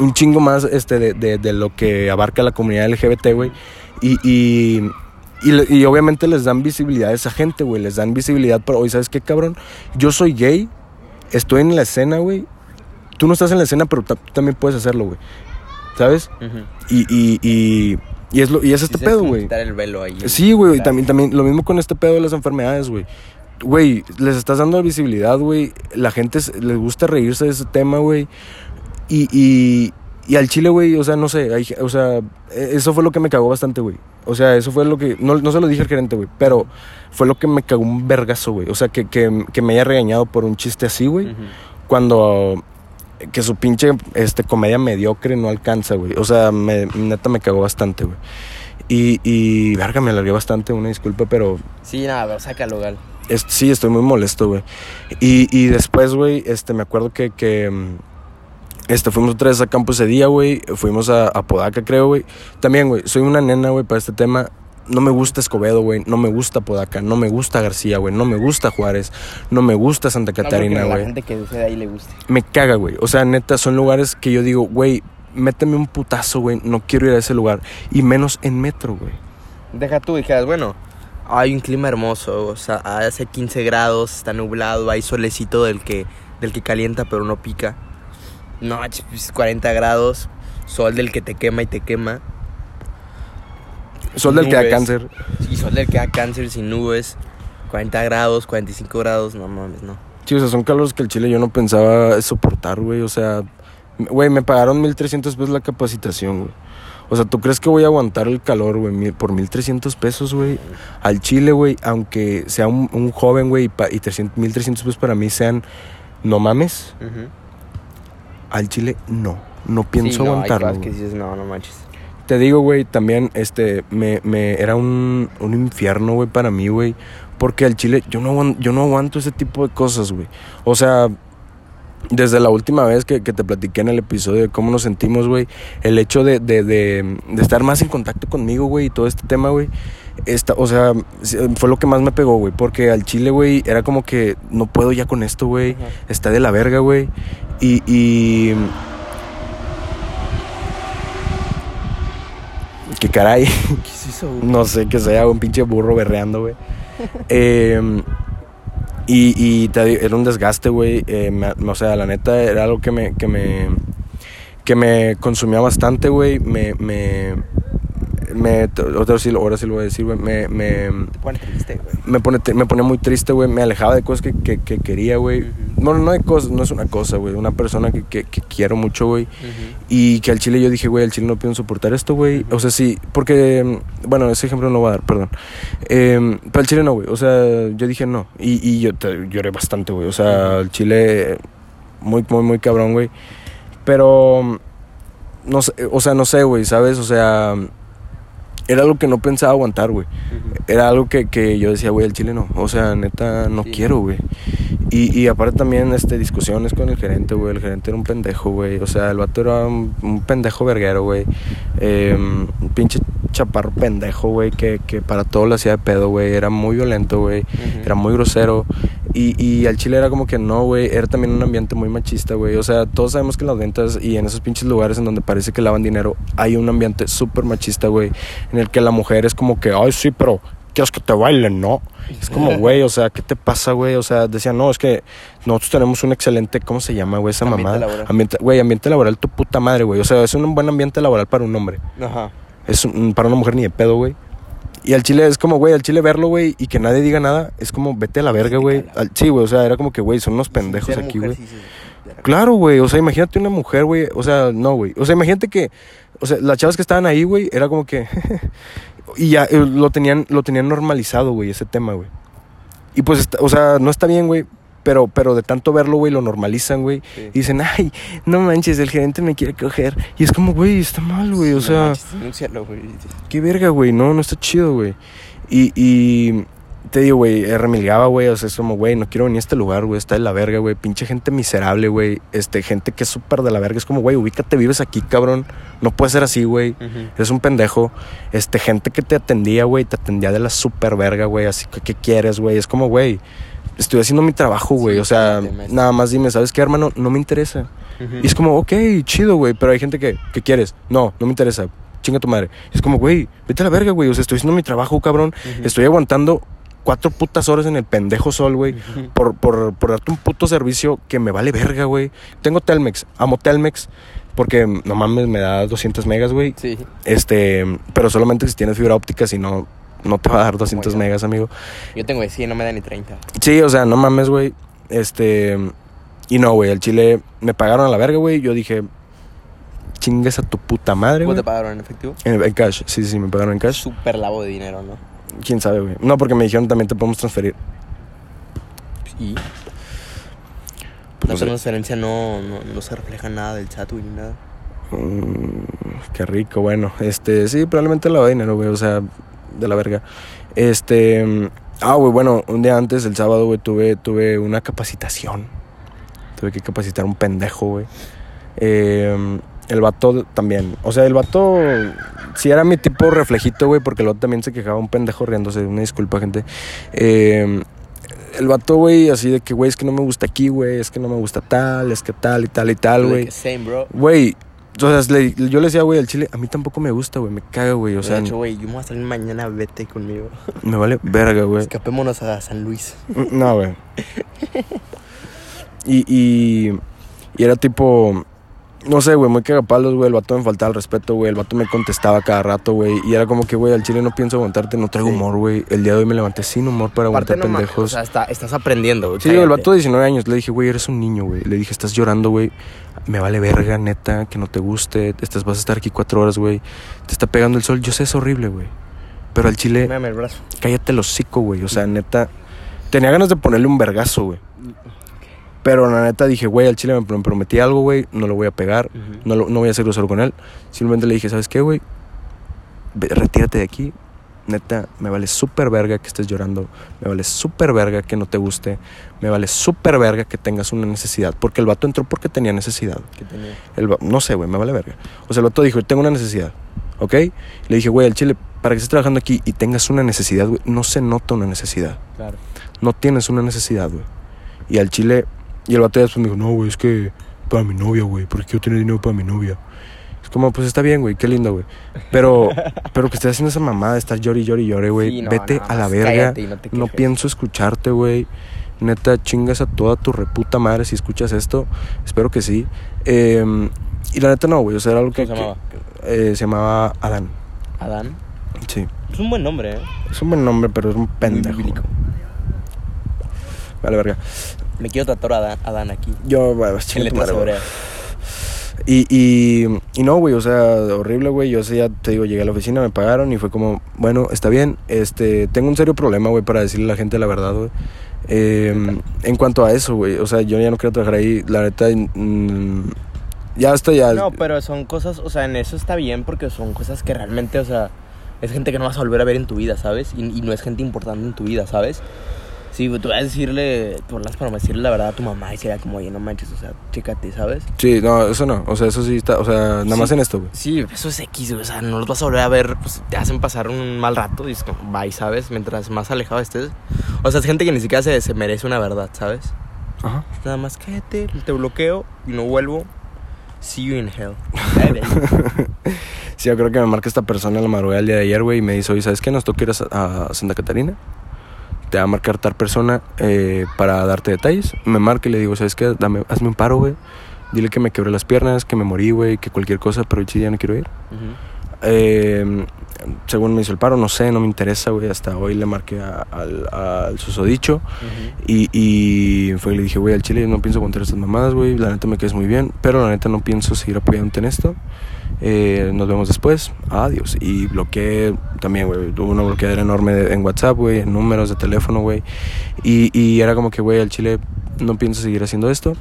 Un chingo más este, de, de- de lo que abarca la comunidad LGBT, güey. Y, y, y, y obviamente les dan visibilidad a esa gente, güey. Les dan visibilidad para, oye, ¿sabes qué, cabrón? Yo soy gay, estoy en la escena, güey. Tú no estás en la escena, pero también puedes hacerlo, güey. ¿Sabes? Y, y, y, y es, lo, y es este pedo, güey. el velo ahí. Sí, güey, también, también lo mismo con este pedo de las enfermedades, güey. Güey, les estás dando visibilidad, güey. La gente les gusta reírse de ese tema, güey. Y, y, y al chile, güey, o sea, no sé, hay- o sea, e- eso fue lo que me cagó bastante, güey. O sea, eso fue lo que, no, no se lo dije al gerente, güey, pero fue lo que me cagó un vergazo, güey. O sea, que, que, que me haya regañado por un chiste así, güey cuando que su pinche este comedia mediocre no alcanza, güey. O sea, me, neta me cagó bastante, güey. Y, y, verga, me alargué bastante, una disculpa, pero Sí, nada, sácalo, Gal. es- sí, estoy muy molesto, güey. Y, y después, güey, este, me acuerdo que, que este, fuimos otra vez a campo ese día, güey. Fuimos a, a Podaca, creo, güey. También, güey, soy una nena, güey, para este tema. No me gusta Escobedo, güey. No me gusta Podaca. No me gusta García, güey. No me gusta Juárez. No me gusta Santa Catarina, no, güey la gente que de ahí le guste. me caga, güey. O sea, neta, son lugares que yo digo, güey, méteme un putazo, güey. No quiero ir a ese lugar. Y menos en metro, güey. Deja tú, dijeras, bueno, hay un clima hermoso, o sea, hace 15 grados, está nublado, hay solecito del que, del que calienta pero no pica. No, pues, 40 grados, sol del que te quema y te quema. Sol del que da cáncer. Y sol del que da cáncer sin nubes, 40 grados, 45 grados, no mames, no. Sí, o sea, son calores que el chile yo no pensaba soportar, güey. O sea, güey, me pagaron 1300 pesos la capacitación, güey. O sea, ¿tú crees que voy a aguantar el calor, güey, mil- por 1300 pesos, güey? Al chile, güey, aunque sea un, un joven, güey, y, y 300 1300 pesos para mí sean, no mames, al chile no. No pienso Sí, no, hay aguantarlo. cosas que güey. dices, no, no manches. Te digo, güey, también, este, me, me, era un, un infierno, güey, para mí, güey. Porque al chile, yo no, yo no aguanto ese tipo de cosas, güey. O sea, desde la última vez que, que te platiqué en el episodio de cómo nos sentimos, güey, el hecho de, de, de, de estar más en contacto conmigo, güey, y todo este tema, güey, esta, o sea, fue lo que más me pegó, güey. Porque al chile, güey, era como que no puedo ya con esto, güey. Ajá. Está de la verga, güey. Y, y... ¿Qué caray? ¿Qué es eso, güey? No sé qué sea, un pinche burro berreando, güey. Eh, y y te era un desgaste, güey. Eh, me- o sea, la neta era algo que me, que me, que me consumía bastante, güey. Me, me, me, otra sí, ahora sí lo voy a decir, güey. Me, me, Te pone triste, güey. me, pone, me ponía muy triste, güey. Me alejaba de cosas que, que, que quería, güey. Ujú. No, no hay cosas, no es una cosa, güey. Una persona que, que, que quiero mucho, güey. Y que al chile yo dije, güey, al chile no pienso soportar esto, güey. O sea, sí, porque, bueno, ese ejemplo no lo voy a dar, perdón. Eh, pero al chile no, güey. O sea, yo dije no. Y, y yo te- lloré bastante, güey. O sea, al chile, muy, muy, muy cabrón, güey. Pero, no sé, o sea, no sé, güey, ¿sabes? O sea, era algo que no pensaba aguantar, güey. Era algo que, que yo decía, güey, al chile no. O sea, neta, no Sí. quiero, güey. Y, y aparte también, este, discusiones con el gerente, güey. El gerente era un pendejo, güey. O sea, el vato era un, un pendejo verguero, güey. Eh, un pinche chaparro pendejo, güey, que, que para todo lo hacía de pedo, güey. Era muy violento, güey. Era muy grosero. Y, y al chile era como que no, güey. Era también un ambiente muy machista, güey. O sea, todos sabemos que en las ventas y en esos pinches lugares en donde parece que lavan dinero, hay un ambiente súper machista, güey. En el que la mujer es como que, ay, sí, pero quieres que te bailen, ¿no? Es como, güey, o sea, ¿qué te pasa, güey? O sea, decían, no, es que nosotros tenemos un excelente, ¿cómo se llama, güey, esa Ambiente mamada? laboral. Ambiente, güey, ambiente laboral, tu puta madre, güey. O sea, es un buen ambiente laboral para un hombre. Ajá. Es un- para una mujer ni de pedo, güey. Y al chile es como, güey, al chile verlo, güey, y que nadie diga nada, es como, vete a la verga, güey. Sí, güey, o sea, era como que, güey, son unos pendejos aquí, güey. sí, sí, sí. Claro, güey, o sea, imagínate una mujer, güey, o sea, no, güey. O sea, imagínate que, o sea, las chavas que estaban ahí, güey, era como que... y ya eh, lo tenían, lo tenían normalizado, güey, ese tema, güey. Y pues, está- o sea, no está bien, güey, pero, pero de tanto verlo, güey, lo normalizan, güey. Sí. Y dicen, ay, no manches, el gerente me quiere coger. Y es como, güey, está mal, güey. O No sea, manches, denúncialo, güey. qué verga, güey. No, no está chido, güey. Y, y te digo, güey, eh, remilgaba, güey. O sea, es como, güey, no quiero venir a este lugar, güey. Está de la verga, güey. Pinche gente miserable, güey. Este, gente que es súper de la verga. Es como, güey, ubícate, vives aquí, cabrón. No puede ser así, güey. Eres un pendejo. Este, gente que te atendía, güey, te atendía de la super verga, güey. Así que, ¿qué quieres, güey? Es como, güey, estoy haciendo mi trabajo, güey. Sí, o sea, nada más dime, ¿sabes qué, hermano? No me interesa. Y es como, ok, chido, güey. Pero hay gente que, ¿qué quieres? No, no me interesa. Chinga tu madre. Es como, güey, vete a la verga, güey. O sea, estoy haciendo mi trabajo, cabrón. Estoy aguantando cuatro putas horas en el pendejo sol, güey. Por, por, por darte un puto servicio que me vale verga, güey. Tengo Telmex, amo Telmex. Porque no mames, me da 200 megas, güey. Sí. Este, pero solamente si tienes fibra óptica, si no, no te va a dar 200 ya. megas, amigo. Yo tengo de 100, no me da ni 30. Sí, o sea, no mames, güey. Este, y no, güey, al chile me pagaron a la verga, güey. Yo dije, chingues a tu puta madre, ¿Cómo güey. te pagaron en efectivo? En, en cash, sí, sí, me pagaron en cash. Súper lavo de dinero, ¿no? Quién sabe, güey. No, porque me dijeron también te podemos transferir. Y Pues, la no sé. transferencia no, no, no se refleja nada del chat, güey, ni nada. Mm, qué rico, bueno. Este, sí, probablemente de dinero, güey. O sea, de la verga. Este. mm, Ah, güey, bueno, un día antes, el sábado, güey, tuve, tuve una capacitación. Tuve que capacitar a un pendejo, güey. Eh, el vato también. O sea, el vato. Sí era mi tipo reflejito, güey, porque el vato también se quejaba un pendejo riéndose. Una disculpa, gente. Eh, el vato, güey, así de que, güey, es que no me gusta aquí, güey. Es que no me gusta tal, es que tal y tal y tal, güey. Same, bro. Güey, o sea, le- yo le decía, güey, al chile, a mí tampoco me gusta, güey, me caga, güey, o sea, de hecho, güey, yo me voy a salir mañana, vete conmigo. me vale verga, güey. Escapémonos a San Luis. No, güey. Y, y, y era tipo, no sé, güey, muy cagapalos, güey, el vato me faltaba el respeto, güey, el vato me contestaba cada rato, güey, y era como que, güey, al chile no pienso aguantarte, no traigo Sí. humor, güey. El día de hoy me levanté sin humor para Aparte, aguantar no pendejos. O sea, está- estás aprendiendo, güey. Sí, el vato de 19 años. Le dije, güey, eres un niño, güey. Le dije, estás llorando, güey. Me vale verga, neta, que no te guste. Estás, vas a estar aquí cuatro horas, güey. Te está pegando el sol. Yo sé, es horrible, güey. Pero al chile, Mírame el brazo. cállate el hocico, güey. O sea, neta, tenía ganas de ponerle un vergazo, güey. Pero la neta dije, güey, al chile me prom- prometí algo, güey. No lo voy a pegar. No, lo- no voy a ser grosero con él. Simplemente le dije, ¿sabes qué, güey? Retírate de aquí. Neta, me vale súper verga que estés llorando. Me vale súper verga que no te guste. Me vale súper verga que tengas una necesidad. Porque el vato entró porque tenía necesidad. ¿Qué tenía? El no sé, güey, me vale verga. O sea, el vato dijo, tengo una necesidad. ¿Ok? Le dije, güey, al chile, para que estés trabajando aquí y tengas una necesidad, güey, no se nota una necesidad. Claro. No tienes una necesidad, güey. Y al chile, y el vato ya después me dijo, no, güey, es que para mi novia, güey, porque quiero tener dinero para mi novia. Es como, pues está bien, güey, qué lindo, güey. Pero, pero que estés haciendo esa mamada de estar llori, llori, llore, güey. Sí, no, Vete a la verga. no pienso escucharte, güey. Neta, chingas a toda tu reputa madre si escuchas esto. Espero que sí. Eh, y la neta no, güey. O sea, era algo que... ¿Cómo se llamaba? que, eh, se llamaba Adán. Adán. Sí. Es un buen nombre, ¿eh? Es un buen nombre, pero es un pendejo. Vale, verga. Me quiero tatuar a Adán, Adán aquí. Yo, bueno, En letras hebreas. Y, y, y no, güey, o sea, horrible, güey. Yo ya te digo, llegué a la oficina, me pagaron y fue como, bueno, está bien. Este, tengo un serio problema, güey, para decirle a la gente la verdad, güey. Eh, en cuanto a eso, güey, o sea, yo ya no quiero trabajar ahí, la neta, mm, ya está, ya. No, pero son cosas, o sea, en eso está bien porque son cosas que realmente, o sea, es gente que no vas a volver a ver en tu vida, ¿sabes? Y, y no es gente importante en tu vida, ¿sabes? Sí, tú vas a decirle, tú hablas para decirle la verdad a tu mamá y sería como, oye, no manches, o sea, chécate, ¿sabes? Sí, no, eso no, o sea, eso sí está, o sea, nada más Sí. en esto, güey. Sí, eso es X, o sea, no los vas a volver a ver, pues te hacen pasar un mal rato y es como, bye, ¿sabes? Mientras más alejado estés. O sea, es gente que ni siquiera se, se merece una verdad, ¿sabes? Ajá. Nada más cállate, te bloqueo y no vuelvo. See you in hell. Sí, yo creo que me marca esta persona en la madrugada del día de ayer, güey, y me dice, oye, ¿sabes qué? Nos toca ir a, a Santa Catarina. Te va a marcar tal persona eh, para darte detalles. Me marca y le digo, ¿sabes qué? Dame, hazme un paro, güey. Dile que me quebré las piernas, que me morí, güey, que cualquier cosa, pero sí, ya no quiero ir. Ujú. Eh, según me hizo el paro, no sé, no me interesa, güey. Hasta hoy le marqué al, susodicho. Ujú. Y, y fue le dije, güey, al chile no pienso aguantar estas mamadas, güey. La neta me quedes muy bien, pero la neta no pienso seguir apoyándote en esto. Eh, nos vemos después. Adiós. Y bloqueé también, güey. Tuve una bloqueadera enorme de- en WhatsApp, güey, en números de teléfono, güey. Y, y era como que, güey, al chile, no pienso seguir haciendo esto.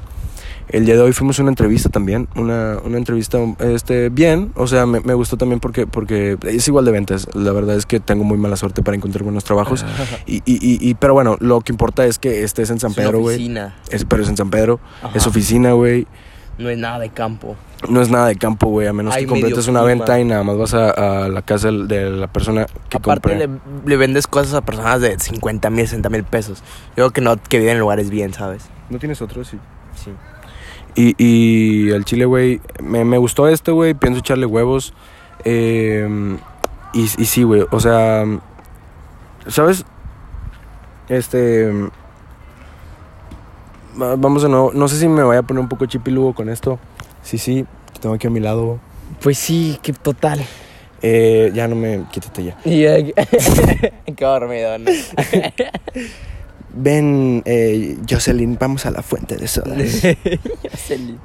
El día de hoy fuimos a una entrevista también, una, una entrevista este, bien, o sea, me, me gustó también porque, porque es igual de ventas. La verdad es que tengo muy mala suerte para encontrar buenos trabajos. Y, y, y, pero bueno, lo que importa es que estés en San Pedro, güey. oficina. Es, pero es en San Pedro, Ajá. es oficina, güey. No es nada de campo. No es nada de campo, güey, a menos Hay que completes una clima. venta y nada más vas a, a la casa de la persona que Aparte compra. le, le vendes cosas a personas de 50 mil, 60 mil pesos. Yo creo que no, que viven en lugares bien, ¿sabes? ¿No tienes otro? Sí. Sí. Y, y el chile, güey, me, me gustó este, güey, pienso echarle huevos. Eh, y, y sí, güey, o sea, ¿sabes? Este... va- Vamos de nuevo, no sé si me vaya a poner un poco chipilugo con esto. Sí, sí, te tengo aquí a mi lado. Pues sí, que total. Eh, ya no me... Quítate ya. Qué dormido, ¿no? Ven, eh, Jocelyn, vamos a la fuente de sodas. Jocelyn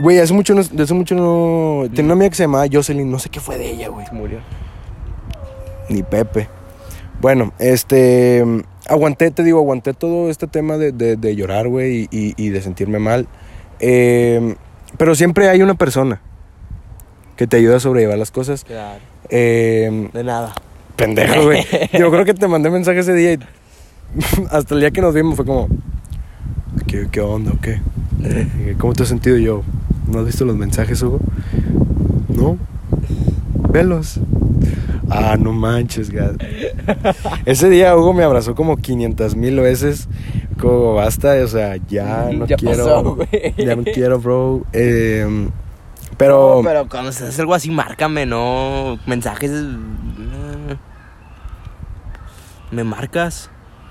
Güey, hace mucho no... Hace mucho no... Tenía una amiga que se llamaba Jocelyn, no sé qué fue de ella, güey. murió. Ni Pepe. Bueno, este. Aguanté, te digo, aguanté todo este tema de, de- de llorar, güey, y, y- de sentirme mal. Eh, pero siempre hay una persona que te ayuda a sobrellevar las cosas. Claro. Eh, De nada. pendejo, güey. Yo creo que te mandé mensaje ese día y hasta el día que nos vimos fue como. ¿Qué, qué onda o qué? ¿Cómo te has sentido yo? ¿No has visto los mensajes, Hugo? No. Velos. Ah, no manches, gas. Ese día Hugo me abrazó como 500 mil veces. Como basta, o sea, ya no Ya quiero. pasó, ya no quiero, bro. Eh, pero, No, pero cuando se hace algo así, márcame, no. Mensajes. no. ¿Me marcas?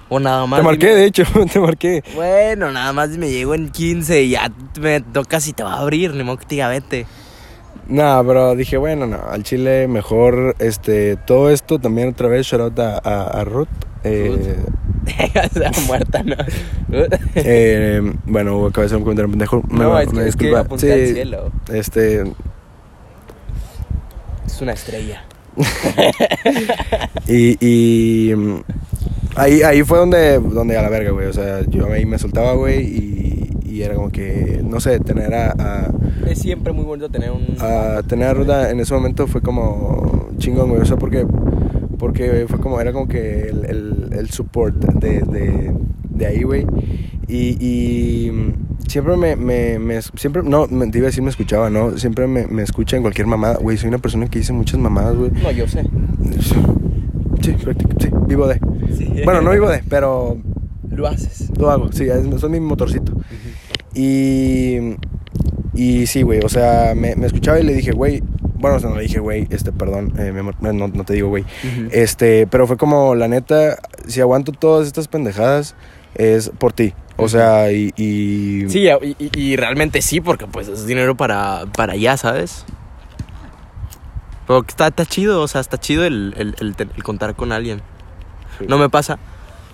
O nada más. te marqué, de hecho, te marqué. Bueno, nada más me llego en 15 y ya me toca si te va a abrir, ni modo que te diga vete. Nah, pero dije, bueno, no, al chile mejor, este, todo esto también otra vez, shout out a, a, a Ruth. Eh, muerta, ¿no? eh, bueno, acabé de hacer un comentario pendejo. Me- no, es me que, es que disculpa. apunté Sí, al cielo. Este, Es una estrella. y, y ahí, ahí fue donde, donde a la verga, güey. O sea, yo ahí me soltaba, güey, y, y era como que, no sé, tener a, a, Es siempre muy bonito tener un. a tener a Ruda en ese momento fue como chingón, güey. O sea, porque, porque fue como, era como que el, el, el support de, de, de ahí, güey. Y, y siempre me, me, me- siempre, no, me, te iba a decir me escuchaba, ¿no? Siempre me, me escucha en cualquier mamada. Güey, soy una persona que dice muchas mamadas, güey. No, yo sé. Sí, sí, vivo de. Bueno, no vivo de, pero Lo haces. lo hago, sí, es, es mi motorcito. Y, y sí, güey, o sea, me, me escuchaba y le dije, güey, bueno, o sea, no le dije, güey, este, perdón, eh, mi amor, no, no te digo, güey. Este, pero fue como, la neta, si aguanto todas estas pendejadas, es por ti. O sea, y... y Sí, y, y- y realmente sí, porque pues es dinero para, para allá, ¿sabes? Pero está, está chido, o sea, está chido el, el- el te- el contar con alguien. Sí. No me pasa,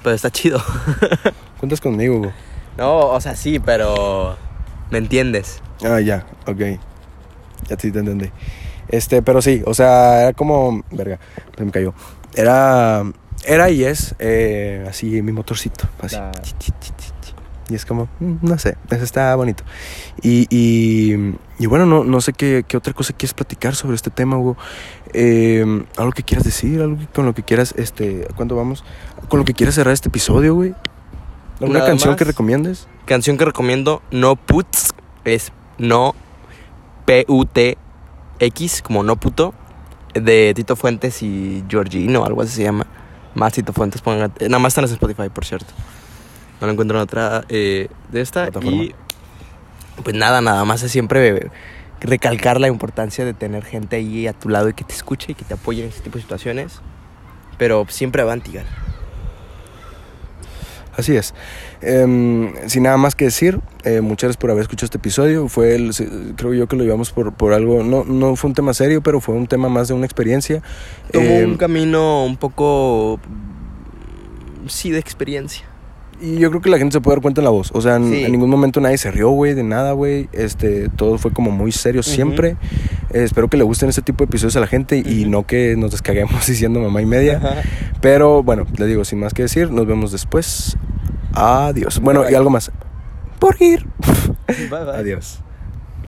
pero está chido. Cuentas conmigo, güey. No, o sea, sí, pero me entiendes. Ah, ya, ok. Ya sí te entendí. Este, pero sí, o sea, era como. Verga, se me cayó. Era. Era y es eh, así mi motorcito. Así. Chi. Y es como, mm, no sé, eso está bonito. Y, y, y bueno, no, no sé qué, qué otra cosa quieres platicar sobre este tema, Hugo. Eh, algo que quieras decir, algo con lo que quieras, este, ¿cuándo vamos? Con lo que quieras cerrar este episodio, güey. ¿Alguna canción más. que recomiendes? Canción que recomiendo, No Puts, es No P-U-T-X, como No Puto, de Tito Fuentes y Georgino, algo así se llama. Más Tito Fuentes, pongan, nada más están en Spotify, por cierto. No lo encuentro en otra eh, de esta. Plataforma. Y pues nada, nada más es siempre recalcar la importancia de tener gente ahí a tu lado y que te escuche y que te apoye en este tipo de situaciones. Pero siempre avantigan. Así es. Em, sin nada más que decir, eh, muchas gracias por haber escuchado este episodio. Fue el, creo yo que lo llevamos por, por algo, no, no fue un tema serio, pero fue un tema más de una experiencia. Em, un camino un poco. Sí, de experiencia. Y yo creo que la gente se puede dar cuenta en la voz. O sea, en, Sí. en ningún momento nadie se rió, güey, de nada, güey. Este, todo fue como muy serio siempre. Eh, espero que le gusten este tipo de episodios a la gente y no que nos descaguemos diciendo mamá y media. Pero bueno, le digo, sin más que decir, nos vemos después. Adiós. Bueno, y Bye. algo más. por ir. Bye. Adiós.